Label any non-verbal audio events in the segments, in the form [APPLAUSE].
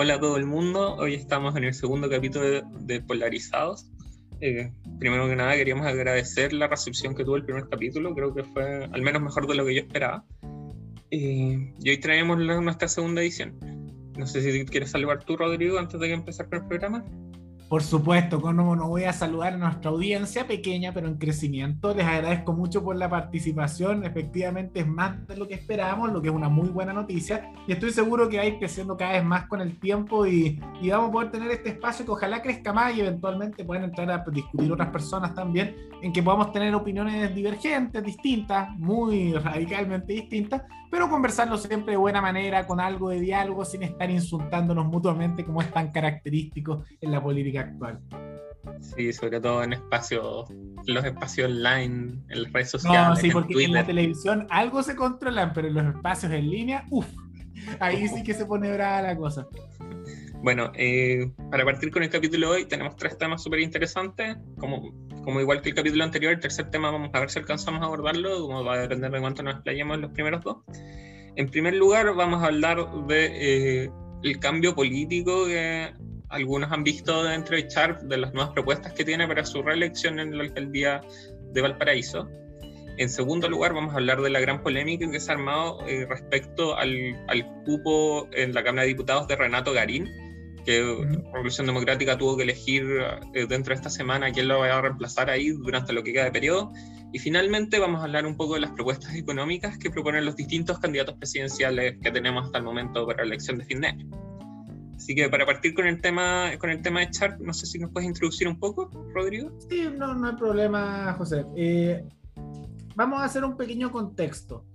Hola a todo el mundo, hoy estamos en el segundo capítulo de, Polarizados. Eh, primero que nada queríamos agradecer la recepción que tuvo el primer capítulo, creo que fue al menos mejor de lo que yo esperaba. Eh, y hoy traemos nuestra segunda edición. No sé si quieres saludar tú, Rodrigo, antes de empezar con el programa. Por supuesto, como no voy a saludar a nuestra audiencia pequeña, pero en crecimiento. Les agradezco mucho por la participación. Efectivamente, es más de lo que esperábamos, lo que es una muy buena noticia. Y estoy seguro que va a ir creciendo cada vez más con el tiempo y, y vamos a poder tener este espacio que ojalá crezca más y eventualmente puedan entrar a discutir otras personas también, en que podamos tener opiniones divergentes, distintas, muy radicalmente distintas, pero conversarlo siempre de buena manera, con algo de diálogo, sin estar insultándonos mutuamente, como es tan característico en la política actual. Sí, sobre todo en espacios, los espacios online, en las redes sociales. No, sí, porque en, la televisión algo se controlan, pero en los espacios en línea, uff, ahí sí que se pone brava la cosa. Bueno, eh, para partir con el capítulo de hoy tenemos tres temas súper interesantes, como, como igual que el capítulo anterior, el tercer tema vamos a ver si alcanzamos a abordarlo, como va a depender de cuánto nos explayemos en los primeros dos. En primer lugar vamos a hablar de eh, el cambio político que algunos han visto dentro de Sharp de las nuevas propuestas que tiene para su reelección en la alcaldía de Valparaíso. En segundo lugar, vamos a hablar de la gran polémica que se ha armado eh, respecto al, al, cupo en la Cámara de Diputados de Renato Garín, que Revolución Democrática tuvo que elegir eh, dentro de esta semana quién lo va a reemplazar ahí durante lo que queda de periodo. Y finalmente vamos a hablar un poco de las propuestas económicas que proponen los distintos candidatos presidenciales que tenemos hasta el momento para la elección de fin de año. Así que para partir con el tema, con el tema de Sharp, no sé si nos puedes introducir un poco, Rodrigo. Sí, no, no hay problema, José. Eh, vamos a hacer un pequeño contexto.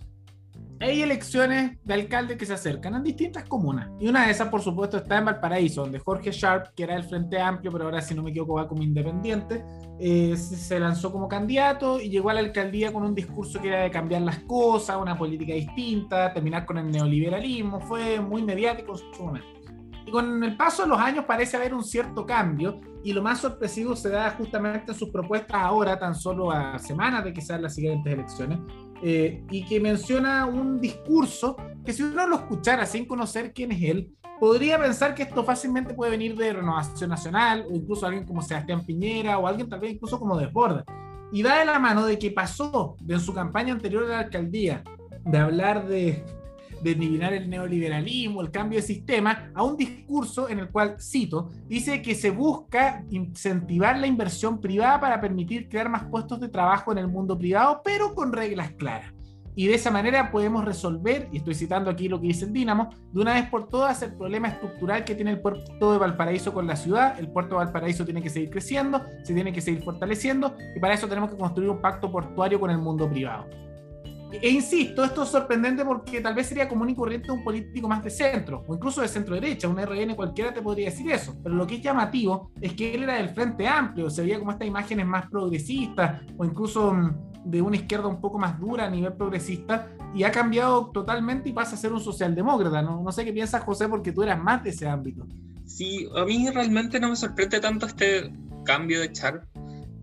Hay elecciones de alcalde que se acercan en distintas comunas. Y una de esas, por supuesto, está en Valparaíso, donde Jorge Sharp, que era el Frente Amplio, pero ahora, si no me equivoco, va como independiente, eh, se lanzó como candidato y llegó a la alcaldía con un discurso que era de cambiar las cosas, una política distinta, terminar con el neoliberalismo. Fue muy mediático en su momento. Con el paso de los años parece haber un cierto cambio y lo más sorpresivo se da justamente en sus propuestas ahora, tan solo a semanas de sean las siguientes elecciones, eh, y que menciona un discurso que si uno lo escuchara sin conocer quién es él, podría pensar que esto fácilmente puede venir de Renovación Nacional o incluso alguien como Sebastián Piñera o alguien tal vez incluso como Desborda. Y da de la mano de que pasó de en su campaña anterior a la alcaldía de hablar de de eliminar el neoliberalismo, el cambio de sistema, a un discurso en el cual, cito, dice que se busca incentivar la inversión privada para permitir crear más puestos de trabajo en el mundo privado, pero con reglas claras. Y de esa manera podemos resolver, y estoy citando aquí lo que dice el Dínamo, de una vez por todas el problema estructural que tiene el puerto de Valparaíso con la ciudad. El puerto de Valparaíso tiene que seguir creciendo, se tiene que seguir fortaleciendo, y para eso tenemos que construir un pacto portuario con el mundo privado. E insisto, esto es sorprendente porque tal vez sería común y corriente un político más de centro, o incluso de centro derecha, un RN cualquiera te podría decir eso. Pero lo que es llamativo es que él era del Frente Amplio, se veía como estas imágenes más progresistas, o incluso mm, de una izquierda un poco más dura a nivel progresista, y ha cambiado totalmente y pasa a ser un socialdemócrata. No, no sé qué piensas, José, porque tú eras más de ese ámbito. Sí, a mí realmente no me sorprende tanto este cambio de Char,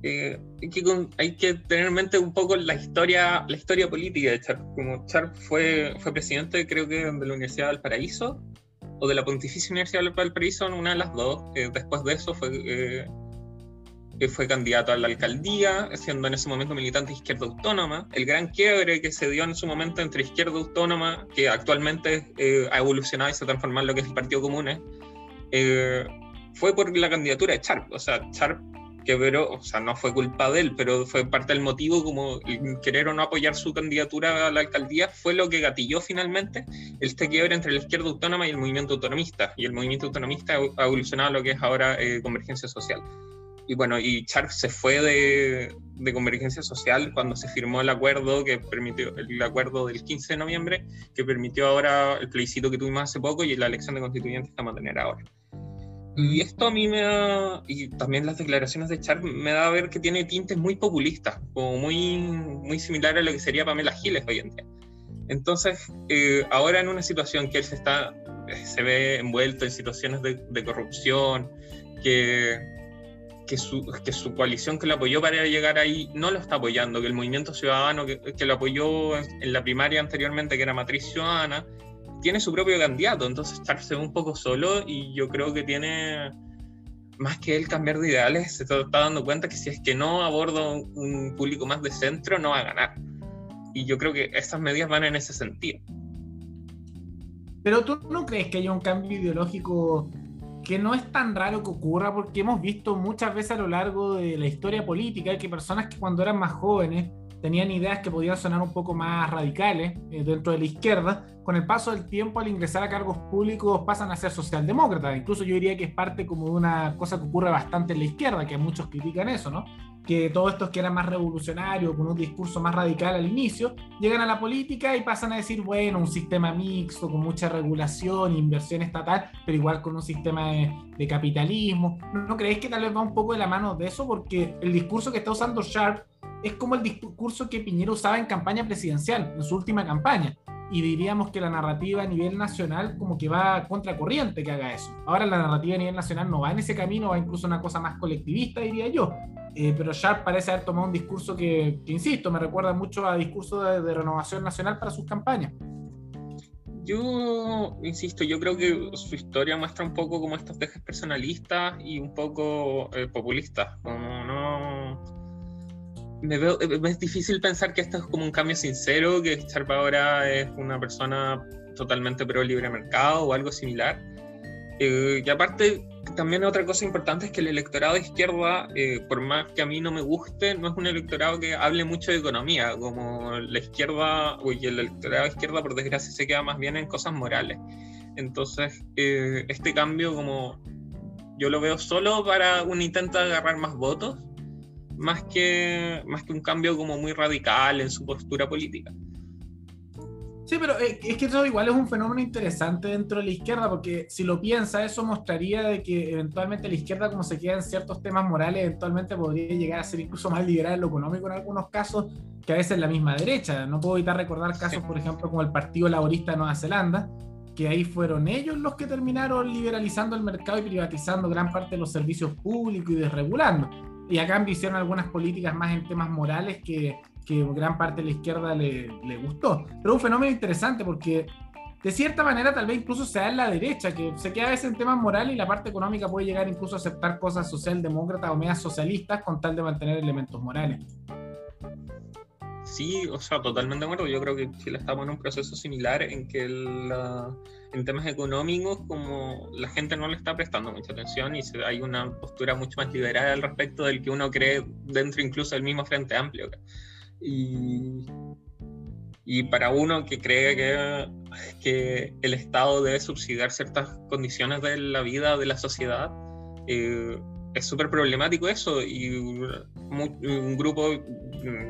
eh, que hay que tener en mente un poco la historia, la historia política de Charp. Como Charp fue, fue presidente, creo que de la Universidad de Valparaíso, o de la Pontificia Universidad de Valparaíso, una de las dos. Eh, después de eso fue, eh, fue candidato a la alcaldía, siendo en ese momento militante de izquierda autónoma. El gran quiebre que se dio en su momento entre izquierda autónoma, que actualmente ha evolucionado y se ha transformado en lo que es el Partido Común, fue por la candidatura de Charp. O sea, Charp que pero, o sea, no fue culpa de él, pero fue parte del motivo como querer o no apoyar su candidatura a la alcaldía fue lo que gatilló finalmente este quiebre entre la izquierda autónoma y el movimiento autonomista. Y el movimiento autonomista ha evolucionado a lo que es ahora eh, convergencia social. Y bueno, y Charles se fue de, de, convergencia social cuando se firmó el acuerdo que permitió, el acuerdo del 15 de noviembre, que permitió ahora el plebiscito que tuvimos hace poco y la elección de constituyentes que vamos a tener ahora. Y esto a mí me da, y también las declaraciones de Char me da a ver que tiene tintes muy populistas, como muy, muy similar a lo que sería Pamela Giles hoy en día. Entonces, eh, ahora en una situación que él se, está, se ve envuelto en situaciones de, de corrupción, que, que, su, que su coalición que lo apoyó para llegar ahí no lo está apoyando, que el movimiento ciudadano que, que lo apoyó en, en la primaria anteriormente, que era Matriz Ciudadana, tiene su propio candidato, entonces Sharp se ve un poco solo y yo creo que tiene más que él cambiar de ideales, se está dando cuenta que si es que no aborda un público más de centro, no va a ganar. Y yo creo que estas medidas van en ese sentido. Pero tú no crees que haya un cambio ideológico que no es tan raro que ocurra porque hemos visto muchas veces a lo largo de la historia política que personas que cuando eran más jóvenes tenían ideas que podían sonar un poco más radicales eh, dentro de la izquierda, con el paso del tiempo al ingresar a cargos públicos pasan a ser socialdemócratas. Incluso yo diría que es parte como de una cosa que ocurre bastante en la izquierda, que muchos critican eso, ¿no? Que todos estos que eran más revolucionarios, con un discurso más radical al inicio, llegan a la política y pasan a decir, bueno, un sistema mixto, con mucha regulación, inversión estatal, pero igual con un sistema de, de capitalismo. ¿No creéis que tal vez va un poco de la mano de eso? Porque el discurso que está usando Sharp es como el discurso que Piñera usaba en campaña presidencial, en su última campaña. Y diríamos que la narrativa a nivel nacional como que va contracorriente que haga eso. Ahora la narrativa a nivel nacional no va en ese camino, va incluso una cosa más colectivista, diría yo. Eh, pero Sharp parece haber tomado un discurso que, insisto, me recuerda mucho a discurso de, renovación nacional para sus campañas. Yo, insisto, yo creo que su historia muestra un poco como estos dejes personalistas y un poco eh, populistas, como no me veo, eh, es difícil pensar que esto es como un cambio sincero, que Sharp ahora es una persona totalmente pro libre mercado o algo similar. Eh, y aparte, también otra cosa importante es que el electorado de izquierda, eh, por más que a mí no me guste, no es un electorado que hable mucho de economía, como la izquierda, y el electorado de izquierda por desgracia se queda más bien en cosas morales. Entonces, este cambio como yo lo veo solo para un intento de agarrar más votos más que, más que un cambio como muy radical en su postura política. Sí, pero es que eso igual es un fenómeno interesante dentro de la izquierda, porque si lo piensa, eso mostraría de que eventualmente la izquierda, como se queda en ciertos temas morales, eventualmente podría llegar a ser incluso más liberal en lo económico en algunos casos que a veces la misma derecha. No puedo evitar recordar casos, por ejemplo, como el Partido Laborista de Nueva Zelanda, que ahí fueron ellos los que terminaron liberalizando el mercado y privatizando gran parte de los servicios públicos y desregulando y a cambio hicieron algunas políticas más en temas morales que, que gran parte de la izquierda le, le gustó. Pero un fenómeno interesante porque de cierta manera tal vez incluso se da en la derecha, que se queda a veces en temas morales y la parte económica puede llegar incluso a aceptar cosas socialdemócratas o medias socialistas con tal de mantener elementos morales. Sí, o sea, totalmente de acuerdo. Yo creo que Chile estamos en un proceso similar en que en temas económicos como la gente no le está prestando mucha atención y hay una postura mucho más liberal al respecto del que uno cree dentro incluso del mismo Frente Amplio. Y, y para uno que cree que, que el Estado debe subsidiar ciertas condiciones de la vida de la sociedad, eh, es súper problemático eso y un grupo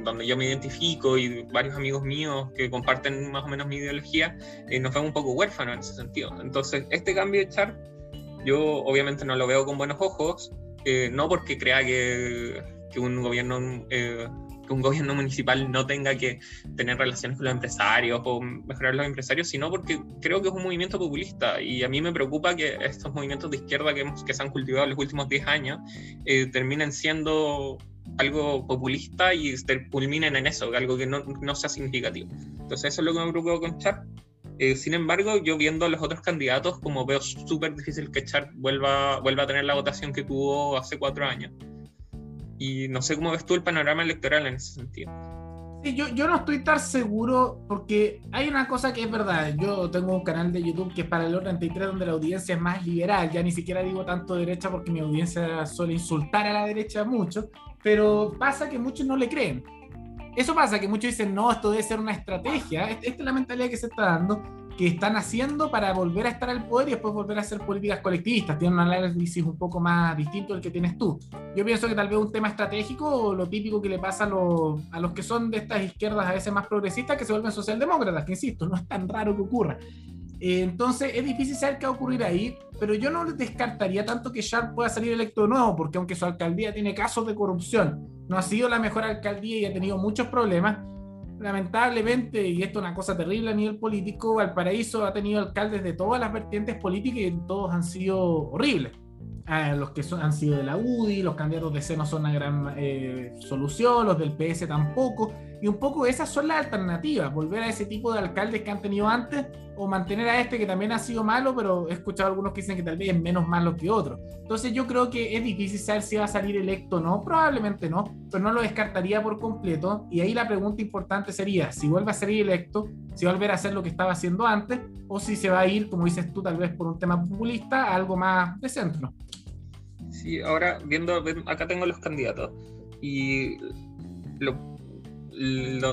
donde yo me identifico y varios amigos míos que comparten más o menos mi ideología, eh, nos vemos un poco huérfanos en ese sentido. Entonces, este cambio de Char, yo obviamente no lo veo con buenos ojos, eh, no porque crea que, que un gobierno eh, un gobierno municipal no tenga que tener relaciones con los empresarios o mejorar los empresarios, sino porque creo que es un movimiento populista y a mí me preocupa que estos movimientos de izquierda que, que se han cultivado en los últimos 10 años eh, terminen siendo algo populista y culminen en eso, algo que no, no, sea significativo. Entonces eso es lo que me preocupa con Char. Eh, sin embargo, yo viendo a los otros candidatos, como veo súper difícil que Char vuelva, vuelva a tener la votación que tuvo hace cuatro años. Y no sé cómo ves tú el panorama electoral en ese sentido. Sí, yo, yo no estoy tan seguro porque hay una cosa que es verdad. Yo tengo un canal de YouTube que es para el 33 donde la audiencia es más liberal. Ya ni siquiera digo tanto derecha porque mi audiencia suele insultar a la derecha mucho. Pero pasa que muchos no le creen. Eso pasa que muchos dicen, no, esto debe ser una estrategia. Esta es la mentalidad que se está dando que están haciendo para volver a estar al poder y después volver a hacer políticas colectivistas. Tienen un análisis un poco más distinto del que tienes tú. Yo pienso que tal vez un tema estratégico o lo típico que le pasa a, los, a los que son de estas izquierdas a veces más progresistas que se vuelven socialdemócratas, que insisto, no es tan raro que ocurra. Entonces es difícil saber qué va a ocurrir ahí, pero yo no descartaría tanto que Sharp pueda salir electo de nuevo, porque aunque su alcaldía tiene casos de corrupción, no ha sido la mejor alcaldía y ha tenido muchos problemas, lamentablemente, y esto es una cosa terrible a nivel político, Valparaíso ha tenido alcaldes de todas las vertientes políticas y todos han sido horribles. los que han sido de la UDI, los candidatos de C no son una gran eh, solución, los del PS tampoco. Y un poco esas son las alternativas, volver a ese tipo de alcaldes que han tenido antes o mantener a este que también ha sido malo, pero he escuchado algunos que dicen que tal vez es menos malo que otro. Entonces yo creo que es difícil saber si va a salir electo o no, probablemente no, pero no lo descartaría por completo. Y ahí la pregunta importante sería si vuelve a salir electo, si va a volver a hacer lo que estaba haciendo antes, o si se va a ir, como dices tú, tal vez por un tema populista, a algo más de centro. Sí, ahora viendo, acá tengo los candidatos. Y lo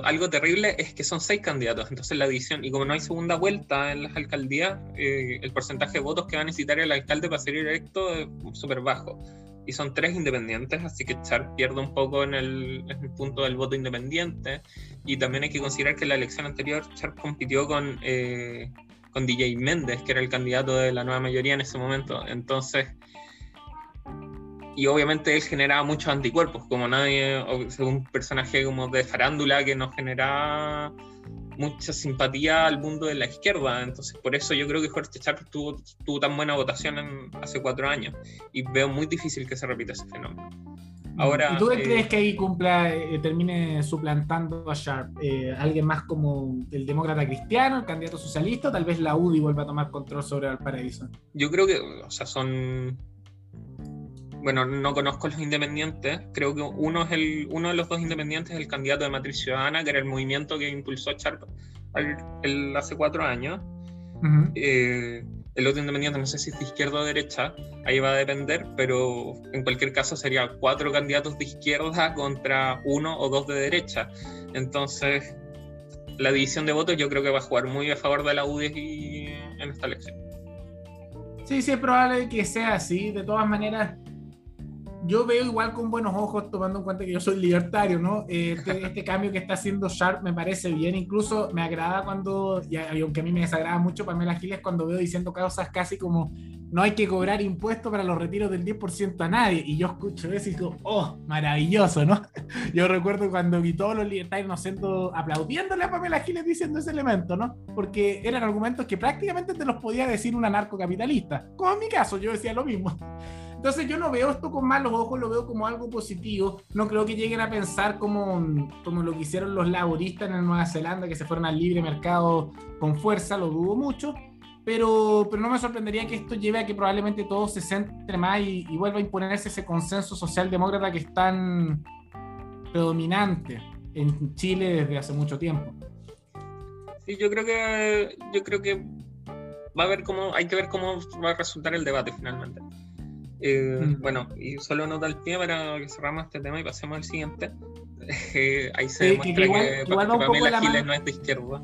algo terrible es que son seis candidatos, entonces la edición, y como no hay segunda vuelta en las alcaldías, eh, el porcentaje de votos que va a necesitar el alcalde para ser electo es súper bajo. Y son tres independientes, así que Char pierde un poco en el, punto del voto independiente. Y también hay que considerar que en la elección anterior Char compitió con, eh, con DJ Méndez, que era el candidato de la nueva mayoría en ese momento. Entonces, y obviamente él generaba muchos anticuerpos, como nadie, un personaje como de farándula que no generaba mucha simpatía al mundo de la izquierda. Entonces, por eso yo creo que Jorge Chávez tuvo, tuvo tan buena votación en, hace cuatro años y veo muy difícil que se repita ese fenómeno. Ahora, ¿Y tú eh, crees que ahí cumpla, eh, termine suplantando a Sharp? Eh, ¿Alguien más como el demócrata cristiano, el candidato socialista, o tal vez la UDI vuelva a tomar control sobre Valparaíso? Yo creo que, o sea, son bueno, no conozco los independientes, creo que uno, es el, uno de los dos independientes es el candidato de Matriz Ciudadana, que era el movimiento que impulsó Sharp el, hace cuatro años. Eh, el otro independiente, no sé si es de izquierda o derecha, ahí va a depender, pero en cualquier caso sería cuatro candidatos de izquierda contra uno o dos de derecha. Entonces, la división de votos yo creo que va a jugar muy a favor de la UDI en esta elección. Sí, sí, es probable que sea así. De todas maneras, yo veo igual con buenos ojos, tomando en cuenta que yo soy libertario, ¿no? Este, [LAUGHS] este, cambio que está haciendo Sharp me parece bien, incluso me agrada cuando, y aunque a mí me desagrada mucho Pamela Giles, cuando veo diciendo cosas casi como no hay que cobrar impuestos para los retiros del 10% a nadie, y yo escucho eso y digo, oh, maravilloso, ¿no? [LAUGHS] Yo recuerdo cuando vi todos los libertarios nos siento aplaudiéndole a Pamela Giles diciendo ese elemento, ¿no? Porque eran argumentos que prácticamente te los podía decir un anarcocapitalista, como en mi caso, yo decía lo mismo. Entonces yo no veo esto con malos ojos, lo veo como algo positivo. No creo que lleguen a pensar como, como lo que hicieron los laboristas en Nueva Zelanda, que se fueron al libre mercado con fuerza, lo dudo mucho. Pero, pero no me sorprendería que esto lleve a que probablemente todo se centre más y, vuelva a imponerse ese consenso socialdemócrata que es tan predominante en Chile desde hace mucho tiempo. Sí, yo creo que yo creo que va a ver cómo hay que ver cómo va a resultar el debate finalmente. Eh, mm. Bueno, y solo nota el pie para que cerramos este tema y pasemos al siguiente. [LAUGHS] Eh, ahí se demuestra que, que, Pamela Giles no es de izquierda.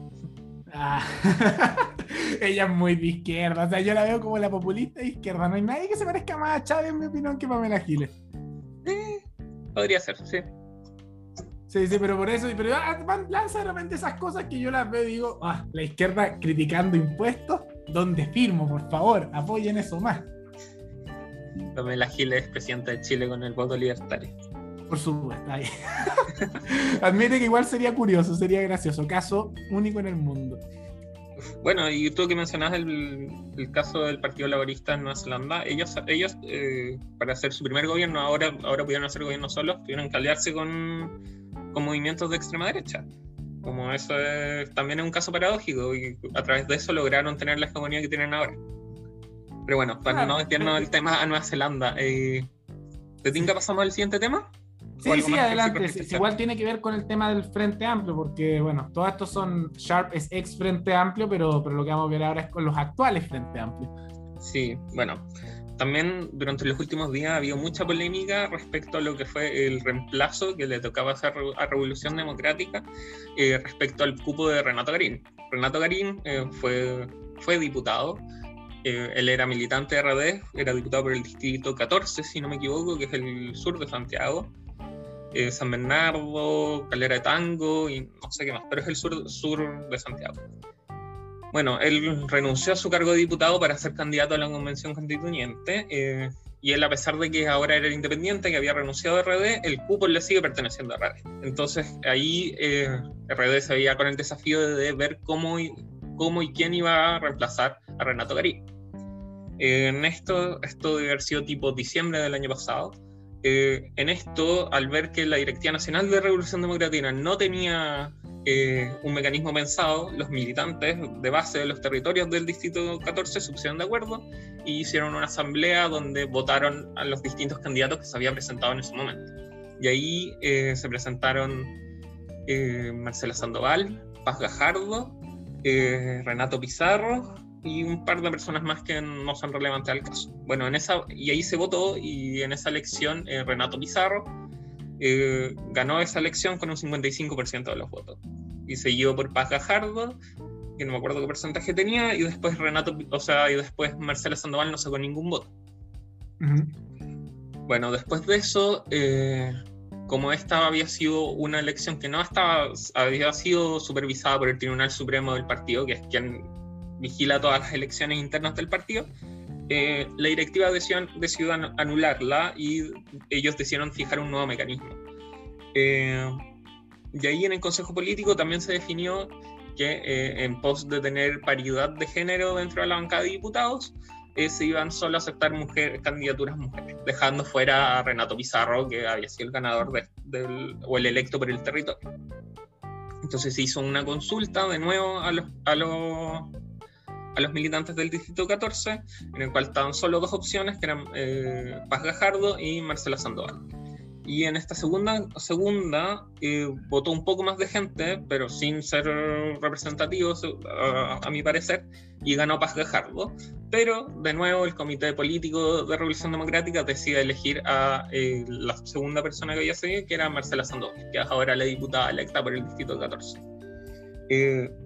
Ah. [LAUGHS] Ella es muy de izquierda, o sea, yo la veo como la populista de izquierda. No hay nadie que se parezca más a Chávez, en mi opinión, que Pamela Giles. Eh, podría ser, sí. Sí, sí, pero por eso, pero ah, lanza de repente esas cosas que yo las veo y digo, ah, la izquierda criticando impuestos, ¿dónde firmo? Por favor, apoyen eso más. Pamela Giles es presidenta de Chile con el voto libertario. Por supuesto, ahí. [LAUGHS] Admite que igual sería curioso, sería gracioso. Caso único en el mundo. Bueno, y tú que mencionabas el, caso del Partido Laborista en Nueva Zelanda, ellos, ellos eh, para hacer su primer gobierno, ahora, ahora pudieron hacer gobierno solos, tuvieron que aliarse con, con movimientos de extrema derecha. Como eso también es un caso paradójico, y a través de eso lograron tener la hegemonía que tienen ahora. Pero bueno, para no meternos el tema a Nueva Zelanda, eh, ¿te tinca pasamos al siguiente tema? Sí, sí, adelante. igual tiene que ver con el tema del Frente Amplio, porque bueno, todos estos son, Sharp es ex Frente Amplio, pero, pero lo que vamos a ver ahora es con los actuales Frente Amplio. Sí, bueno, también durante los últimos días ha habido mucha polémica respecto a lo que fue el reemplazo que le tocaba hacer a Revolución Democrática eh, respecto al cupo de Renato Garín. Renato Garín eh, fue, fue diputado, eh, él era militante de RD, era diputado por el distrito 14, si no me equivoco, que es el sur de Santiago. Eh, San Bernardo, Calera de Tango y no sé qué más, pero es el sur, sur de Santiago. Bueno, él renunció a su cargo de diputado para ser candidato a la convención constituyente eh, y él, a pesar de que ahora era independiente, que había renunciado a RD, el cupo le sigue perteneciendo a RD. Entonces ahí RD se veía con el desafío de ver cómo, cómo y quién iba a reemplazar a Renato Garí. en esto, esto debe haber sido tipo diciembre del año pasado. Eh, en esto, al ver que la Directiva Nacional de Revolución Democrática no tenía eh, un mecanismo pensado, los militantes de base de los territorios del Distrito 14 se pusieron de acuerdo y hicieron una asamblea donde votaron a los distintos candidatos que se habían presentado en ese momento. Y ahí eh, se presentaron Marcela Sandoval, Paz Gajardo, Renato Pizarro, y un par de personas más que no son relevantes al caso. Bueno, en esa, y ahí se votó y en esa elección eh, Renato Pizarro eh, ganó esa elección con un 55% de los votos. Y seguido por Paz Gajardo, que no me acuerdo qué porcentaje tenía, y después Renato, o sea, y después Marcela Sandoval no sacó ningún voto. Bueno, después de eso, eh, como esta había sido una elección que no estaba, había sido supervisada por el Tribunal Supremo del partido, que es quien vigila todas las elecciones internas del partido, eh, la directiva decidió, decidió, anularla y ellos decidieron fijar un nuevo mecanismo. Eh, y ahí en el Consejo Político también se definió que eh, en pos de tener paridad de género dentro de la bancada de diputados, se iban solo a aceptar mujer, candidaturas mujeres, dejando fuera a Renato Pizarro, que había sido el ganador del, o el electo por el territorio. Entonces se hizo una consulta de nuevo a los, a los a los militantes del Distrito 14, en el cual estaban solo dos opciones, que eran eh, Paz Gajardo y Marcela Sandoval. Y en esta segunda, segunda eh, votó un poco más de gente, pero sin ser representativos, a, mi parecer, y ganó Paz Gajardo. Pero, de nuevo, el Comité Político de Revolución Democrática decide elegir a eh, la segunda persona que había seguido, que era Marcela Sandoval, que es ahora la diputada electa por el Distrito 14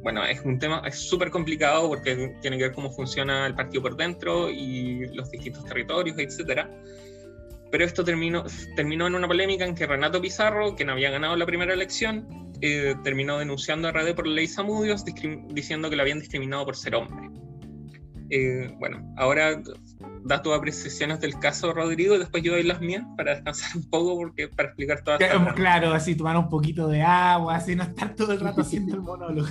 bueno, es un tema, súper complicado porque tiene que ver cómo funciona el partido por dentro y los distintos territorios, etcétera. Pero esto terminó, terminó en una polémica en que Renato Pizarro, quien había ganado la primera elección, eh, terminó denunciando a RD por la ley Samudios, diciendo que lo habían discriminado por ser hombre. Eh, bueno, ahora da tus apreciaciones del caso, Rodrigo, y después yo doy las mías para descansar un poco, porque para explicar todas Claro, claro así tomar un poquito de agua, así no estar todo el rato haciendo el monólogo.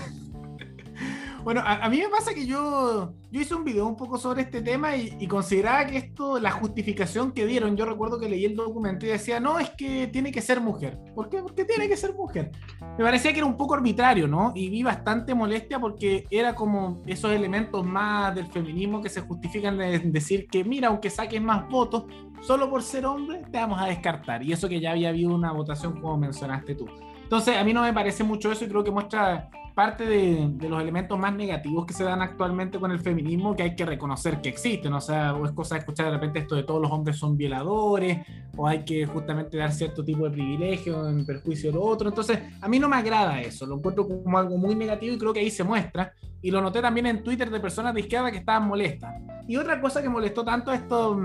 Bueno, a, mí me pasa que yo, yo hice un video un poco sobre este tema y, consideraba que esto, la justificación que dieron, yo recuerdo que leí el documento y decía, no, es que tiene que ser mujer. ¿Por qué? Porque tiene que ser mujer. Me parecía que era un poco arbitrario, ¿no? Y vi bastante molestia porque era como esos elementos más del feminismo que se justifican de decir que, mira, aunque saques más votos, solo por ser hombre te vamos a descartar. Y eso que ya había habido una votación como mencionaste tú. Entonces, a mí no me parece mucho eso y creo que muestra parte de, los elementos más negativos que se dan actualmente con el feminismo que hay que reconocer que existen. O sea, o es cosa de escuchar de repente esto de todos los hombres son violadores, o hay que justamente dar cierto tipo de privilegio en perjuicio de lo otro. Entonces, a mí no me agrada eso, lo encuentro como algo muy negativo y creo que ahí se muestra. Y lo noté también en Twitter de personas de izquierda que estaban molestas. Y otra cosa que molestó tanto esto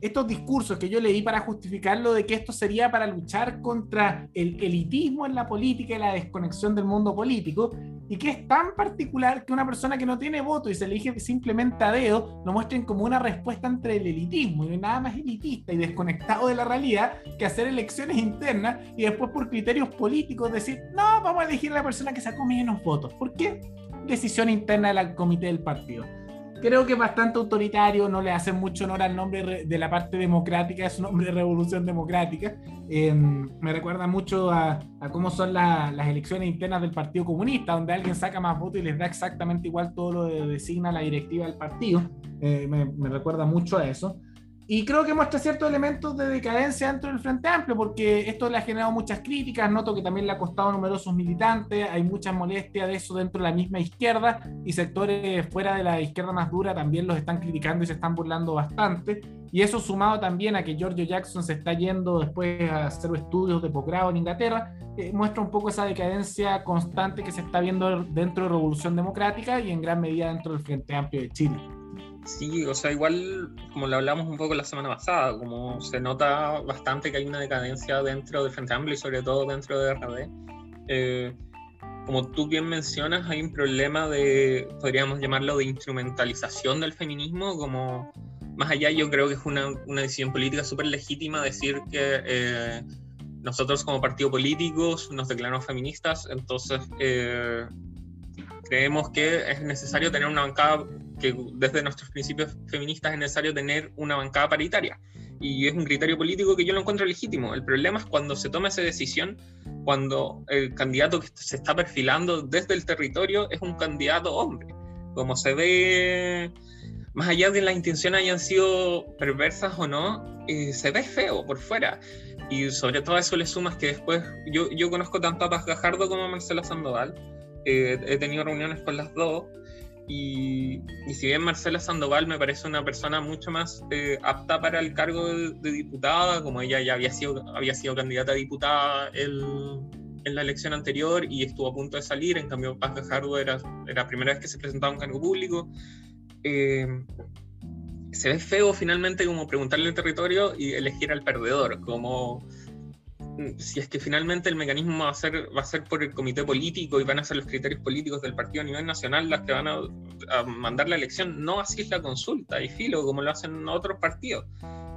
estos discursos que yo leí para justificarlo de que esto sería para luchar contra el elitismo en la política y la desconexión del mundo político, y que es tan particular que una persona que no tiene voto y se elige simplemente a dedo, lo muestren como una respuesta entre el elitismo, y nada más elitista y desconectado de la realidad que hacer elecciones internas y después por criterios políticos decir, no, vamos a elegir a la persona que sacó menos votos. ¿Por qué? Decisión interna del comité del partido creo que es bastante autoritario, no le hace mucho honor al nombre de la parte democrática, es un nombre de revolución democrática. Em, me recuerda mucho a, cómo son las elecciones internas del Partido Comunista, donde alguien saca más votos y les da exactamente igual todo lo que designa la directiva del partido. Eh, me recuerda mucho a eso. Y creo que muestra ciertos elementos de decadencia dentro del Frente Amplio, porque esto le ha generado muchas críticas, noto que también le ha costado a numerosos militantes, hay mucha molestia de eso dentro de la misma izquierda, y sectores fuera de la izquierda más dura también los están criticando y se están burlando bastante. Y eso sumado también a que Giorgio Jackson se está yendo después a hacer estudios de posgrado en Inglaterra, eh, muestra un poco esa decadencia constante que se está viendo dentro de Revolución Democrática y en gran medida dentro del Frente Amplio de Chile. Sí, o sea, igual como lo hablamos un poco la semana pasada, como se nota bastante que hay una decadencia dentro del Frente Amplio y sobre todo dentro de RD. Eh, como tú bien mencionas, hay un problema de, podríamos llamarlo, de instrumentalización del feminismo, como más allá yo creo que es una, una decisión política súper legítima decir que eh, nosotros como partido políticos nos declaramos feministas, entonces... Eh, creemos que es necesario tener una bancada, que desde nuestros principios feministas es necesario tener una bancada paritaria. Y es un criterio político que yo lo encuentro legítimo. El problema es cuando se toma esa decisión, cuando el candidato que se está perfilando desde el territorio es un candidato hombre. Como se ve, más allá de las intenciones hayan sido perversas o no, eh, se ve feo por fuera. Y sobre todo a eso le sumas que después, yo, yo conozco tanto a Paz Gajardo como a Marcela Sandoval, eh, he tenido reuniones con las dos, y, y, si bien Marcela Sandoval me parece una persona mucho más eh, apta para el cargo de, diputada, como ella ya había sido, había sido candidata a diputada el, en la elección anterior y estuvo a punto de salir, en cambio Paz Gajardo era, era la primera vez que se presentaba a un cargo público. Eh, se ve feo finalmente como preguntarle al territorio y elegir al perdedor, como si es que finalmente el mecanismo va a ser, va a ser por el comité político y van a ser los criterios políticos del partido a nivel nacional las que van a, mandar la elección, no así es la consulta y filo, como lo hacen otros partidos.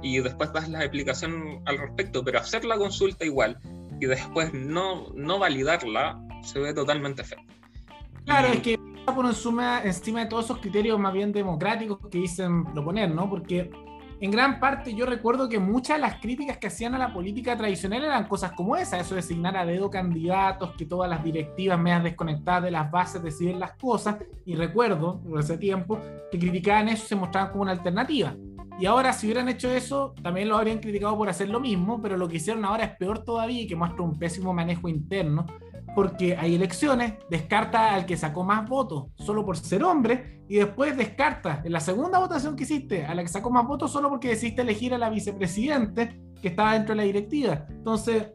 Y después das la explicación al respecto, pero hacer la consulta igual y después no, no validarla se ve totalmente feo. Claro, es que por encima, encima de todos esos criterios más bien democráticos que dicen proponer, ¿no? Porque en gran parte yo recuerdo que muchas de las críticas que hacían a la política tradicional eran cosas como esa, eso de designar a dedo candidatos, que todas las directivas medias desconectadas de las bases deciden las cosas, y recuerdo, por ese tiempo, que criticaban eso se mostraban como una alternativa. Y ahora, si hubieran hecho eso, también lo habrían criticado por hacer lo mismo, pero lo que hicieron ahora es peor todavía y que muestra un pésimo manejo interno, porque hay elecciones, descarta al que sacó más votos solo por ser hombre y después descarta en la segunda votación que hiciste a la que sacó más votos solo porque decidiste elegir a la vicepresidente que estaba dentro de la directiva. Entonces,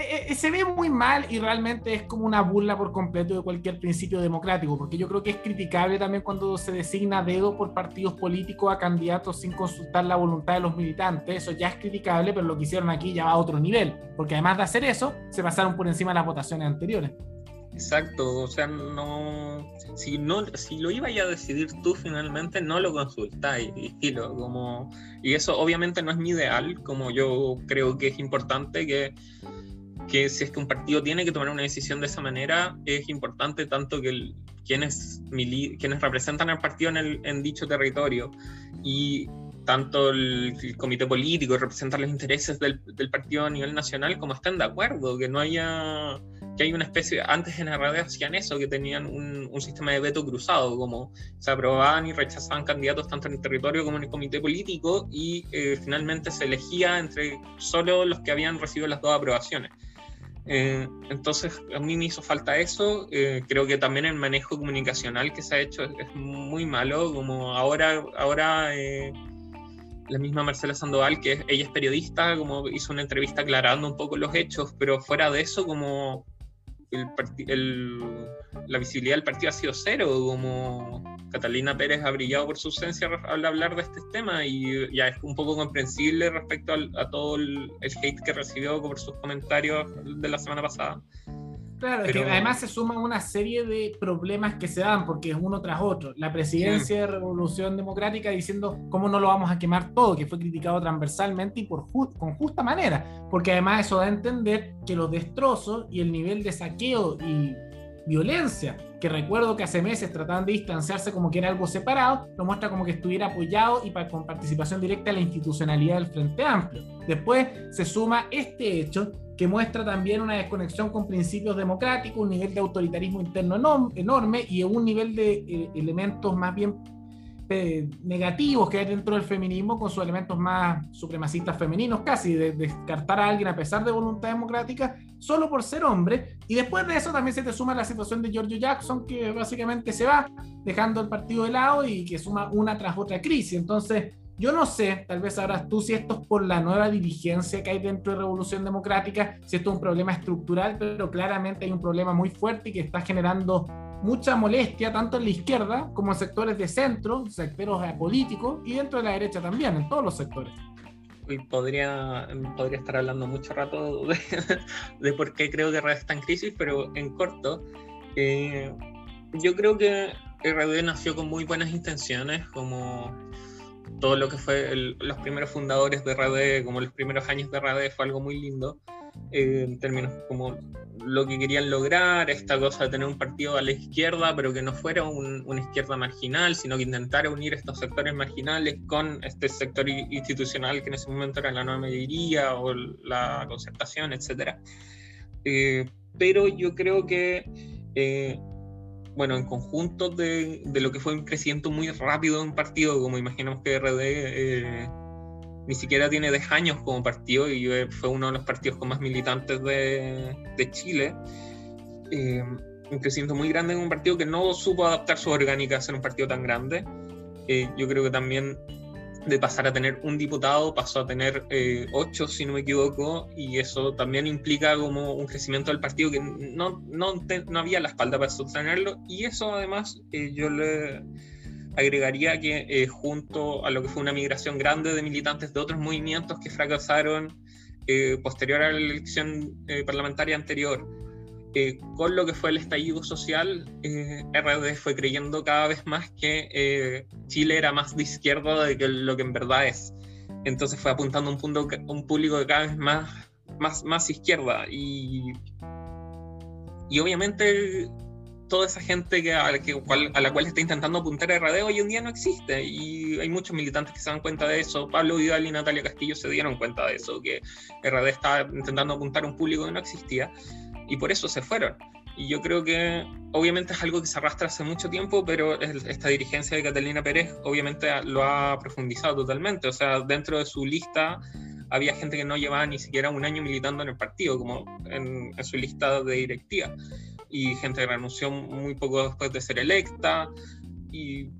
eh, eh, se ve muy mal y realmente es como una burla por completo de cualquier principio democrático, porque yo creo que es criticable también cuando se designa dedo por partidos políticos a candidatos sin consultar la voluntad de los militantes. Eso ya es criticable, pero lo que hicieron aquí ya va a otro nivel, porque además de hacer eso, se pasaron por encima de las votaciones anteriores. Exacto, o sea, no si no si lo iba a decidir tú finalmente no lo consultáis y, lo, como y eso obviamente no es mi ideal, como yo creo que es importante que que si es que un partido tiene que tomar una decisión de esa manera, es importante tanto que quienes, quienes representan al partido en, el, en dicho territorio y tanto el, comité político representan los intereses del, del, partido a nivel nacional como estén de acuerdo, que no haya, que hay una especie, antes en la radio hacían eso, que tenían un, un, sistema de veto cruzado, como se aprobaban y rechazaban candidatos tanto en el territorio como en el comité político y eh, finalmente se elegía entre solo los que habían recibido las dos aprobaciones. Eh, entonces, a mí me hizo falta eso. Eh, creo que también el manejo comunicacional que se ha hecho es, muy malo. Como ahora, ahora eh, la misma Marcela Sandoval, que ella es periodista, como hizo una entrevista aclarando un poco los hechos, pero fuera de eso, como el, la visibilidad del partido ha sido cero, como Catalina Pérez ha brillado por su ausencia al hablar de este tema y ya es un poco comprensible respecto a todo el, hate que recibió por sus comentarios de la semana pasada. Claro, es que además se suman una serie de problemas que se dan, porque es uno tras otro. La presidencia de Revolución Democrática diciendo cómo no lo vamos a quemar todo, que fue criticado transversalmente y por con justa manera, porque además eso da a entender que los destrozos y el nivel de saqueo y violencia, que recuerdo que hace meses trataban de distanciarse como que era algo separado, lo muestra como que estuviera apoyado y con participación directa en la institucionalidad del Frente Amplio. Después se suma este hecho que muestra también una desconexión con principios democráticos, un nivel de autoritarismo interno enorme y un nivel de eh, elementos más bien eh, negativos que hay dentro del feminismo con sus elementos más supremacistas femeninos, casi de, descartar a alguien a pesar de voluntad democrática solo por ser hombre. Y después de eso también se te suma la situación de Giorgio Jackson, que básicamente se va dejando el partido de lado y que suma una tras otra crisis. Entonces, yo no sé, tal vez sabrás tú si esto es por la nueva dirigencia que hay dentro de Revolución Democrática, si esto es un problema estructural, pero claramente hay un problema muy fuerte y que está generando mucha molestia tanto en la izquierda como en sectores de centro, sectores políticos y dentro de la derecha también, en todos los sectores. Y podría, podría estar hablando mucho rato de, [LAUGHS] por qué creo que RD está en crisis, pero en corto, eh, yo creo que RD nació con muy buenas intenciones, como todo lo que fue los primeros fundadores de RD, como los primeros años de RD, fue algo muy lindo. Eh, en términos como lo que querían lograr, esta cosa de tener un partido a la izquierda, pero que no fuera una izquierda marginal, sino que intentara unir estos sectores marginales con este sector institucional que en ese momento era la nueva mayoría o la concertación, etc. Eh, pero yo creo que, eh, bueno, en conjunto de, de, lo que fue un crecimiento muy rápido de un partido, como imaginamos que RD eh, ni siquiera tiene 10 años como partido y fue uno de los partidos con más militantes de, de Chile. Eh, un crecimiento muy grande en un partido que no supo adaptar su orgánica a ser un partido tan grande. Eh, yo creo que también de pasar a tener un diputado pasó a tener eh, ocho, si no me equivoco, y eso también implica como un crecimiento del partido que no, no, no había la espalda para sostenerlo, y eso además yo le agregaría que eh, junto a lo que fue una migración grande de militantes de otros movimientos que fracasaron eh, posterior a la elección eh, parlamentaria anterior, con lo que fue el estallido social, RD fue creyendo cada vez más que Chile era más de izquierda de que lo que en verdad es. Entonces fue apuntando un, punto, un público de cada vez más, más, más izquierda. Y, y obviamente toda esa gente que, a, la cual está intentando apuntar a RD hoy en día no existe y hay muchos militantes que se dan cuenta de eso. Pablo Vidal y Natalia Castillo se dieron cuenta de eso, que RD está intentando apuntar a un público que no existía y por eso se fueron. Y yo creo que obviamente es algo que se arrastra hace mucho tiempo, pero esta dirigencia de Catalina Pérez obviamente lo ha profundizado totalmente. O sea, dentro de su lista había gente que no llevaba ni siquiera un año militando en el partido, como en su lista de directiva y gente renunció muy poco después de ser electa y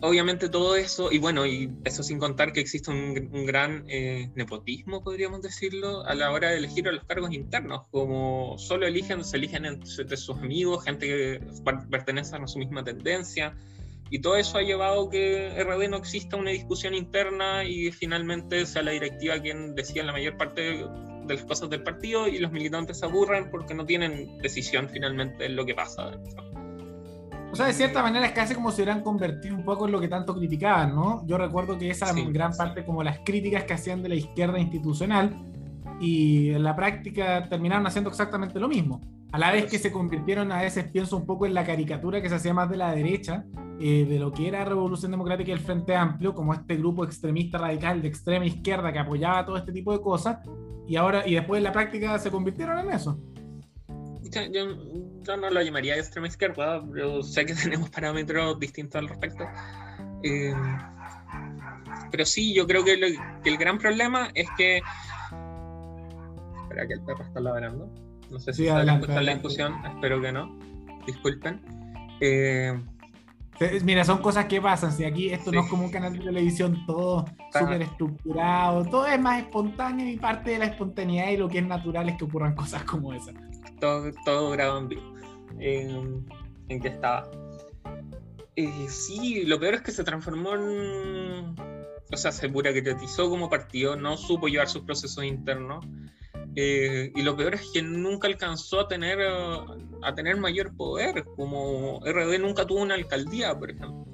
obviamente todo eso, y bueno, y eso sin contar que existe un, gran eh, nepotismo, podríamos decirlo, a la hora de elegir a los cargos internos, como solo eligen, se eligen entre sus amigos, gente que pertenece a su misma tendencia, y todo eso ha llevado que RD no exista una discusión interna y finalmente sea la directiva quien decía la mayor parte de las cosas del partido y los militantes se aburren porque no tienen decisión finalmente en lo que pasa dentro. O sea, de cierta manera es casi como si hubieran convertido un poco en lo que tanto criticaban, ¿no? Yo recuerdo que esa gran parte como las críticas que hacían de la izquierda institucional y en la práctica terminaron haciendo exactamente lo mismo. A la vez que se convirtieron a veces, pienso un poco en la caricatura que se hacía más de la derecha, eh, de lo que era Revolución Democrática y el Frente Amplio, como este grupo extremista radical de extrema izquierda que apoyaba todo este tipo de cosas, y ahora y después en la práctica se convirtieron en eso. Yo, no lo llamaría extrema izquierda, pero sé que [LAUGHS] tenemos parámetros distintos al respecto. Eh, pero sí, yo creo que, el gran problema es que. Espera, que el perro está ladrando. No sé si sí, está la discusión, espero que no. Disculpen. Eh, Mira, son cosas que pasan. Si aquí esto no es como un canal de televisión todo súper estructurado, todo es más espontáneo y parte de la espontaneidad y lo que es natural es que ocurran [LAUGHS] cosas como esas. Todo, todo grabado en vivo. ¿En, en qué estaba? Eh, sí, lo peor es que se transformó en. O sea, se burocratizó como partido, no supo llevar sus procesos internos. Eh, y lo peor es que nunca alcanzó a tener, a tener mayor poder, como RD nunca tuvo una alcaldía, por ejemplo.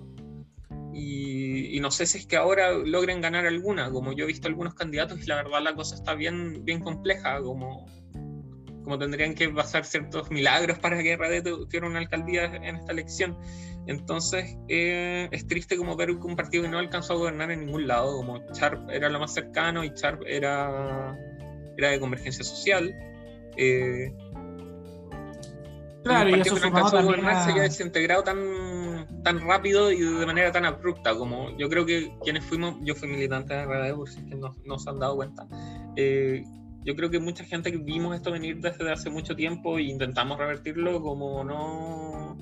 Y, no sé si es que ahora logren ganar alguna, como yo he visto algunos candidatos y la verdad la cosa está bien, bien compleja, como, como tendrían que pasar ciertos milagros para que RD tuviera una alcaldía en esta elección. Entonces eh, es triste como ver un partido que no alcanzó a gobernar en ningún lado, como Charp era lo más cercano y Charp era era de convergencia social. Eh, claro, y eso que no se haya desintegrado tan, tan rápido y de manera tan abrupta como yo creo que quienes fuimos, yo fui militante de RD, por si que no, se han dado cuenta. Eh, yo creo que mucha gente que vimos esto venir desde hace mucho tiempo e intentamos revertirlo como no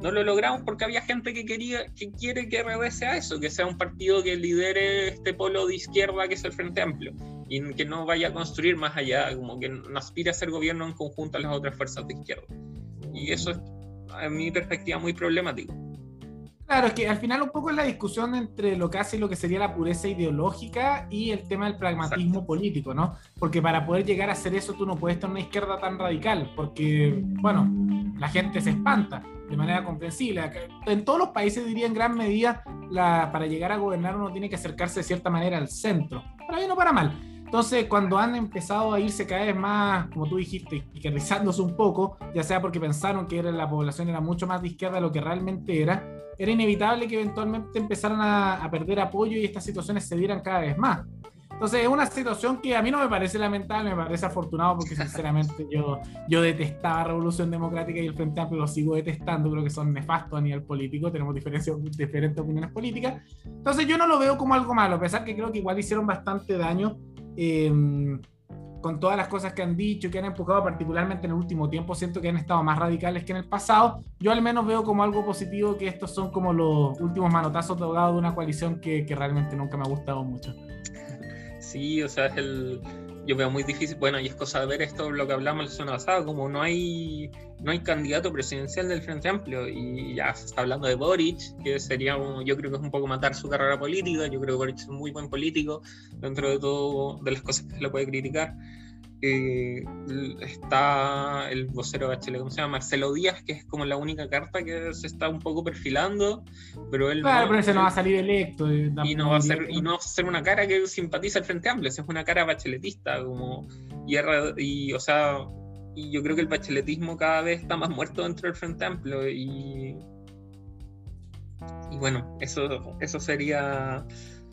no lo logramos porque había gente que quería que quiere que RD sea eso, que sea un partido que lidere este polo de izquierda que es el Frente Amplio y que no vaya a construir más allá, como que no aspire a ser gobierno en conjunto a las otras fuerzas de izquierda. Y eso es, en mi perspectiva, muy problemático. Claro, es que al final un poco es la discusión entre lo que hace lo que sería la pureza ideológica y el tema del pragmatismo político, ¿no? Porque para poder llegar a hacer eso tú no puedes tener una izquierda tan radical, porque, bueno, la gente se espanta de manera comprensible. En todos los países diría en gran medida, la, para llegar a gobernar uno tiene que acercarse de cierta manera al centro, para bien o para mal. Entonces, cuando han empezado a irse cada vez más, como tú dijiste, izquierdizándose un poco, ya sea porque pensaron que era, la población era mucho más de izquierda de lo que realmente era, era inevitable que eventualmente empezaran a, a perder apoyo y estas situaciones se dieran cada vez más. Entonces es una situación que a mí no me parece lamentable, me parece afortunado porque [LAUGHS] sinceramente yo, yo detestaba Revolución Democrática y el Frente Amplio lo sigo detestando, creo que son nefastos a nivel político, tenemos diferentes opiniones políticas. Entonces yo no lo veo como algo malo, a pesar que creo que igual hicieron bastante daño. Em, con todas las cosas que han dicho, que han empujado particularmente en el último tiempo, siento que han estado más radicales que en el pasado. Yo al menos veo como algo positivo que estos son como los últimos manotazos tocados de una coalición que realmente nunca me ha gustado mucho. Sí, o sea, es el, yo veo muy difícil, bueno, y es cosa de ver esto, lo que hablamos el semana pasado, como no hay, no hay candidato presidencial del Frente Amplio, y ya se está hablando de Boric, que sería, yo creo que es un poco matar su carrera política, yo creo que Boric es un muy buen político, dentro de todo, de las cosas que se le puede criticar, eh, está el vocero de Bachelet, ¿cómo se llama? Marcelo Díaz, que es como la única carta que se está un poco perfilando, pero él claro, no, pero ese no va a salir electo. Eh, y no va a ser, y no va a ser una cara que simpatiza al Frente Amplio, es una cara bacheletista, como, y, y o sea, y yo creo que el bacheletismo cada vez está más muerto dentro del Frente Amplio, y, y bueno, eso, eso sería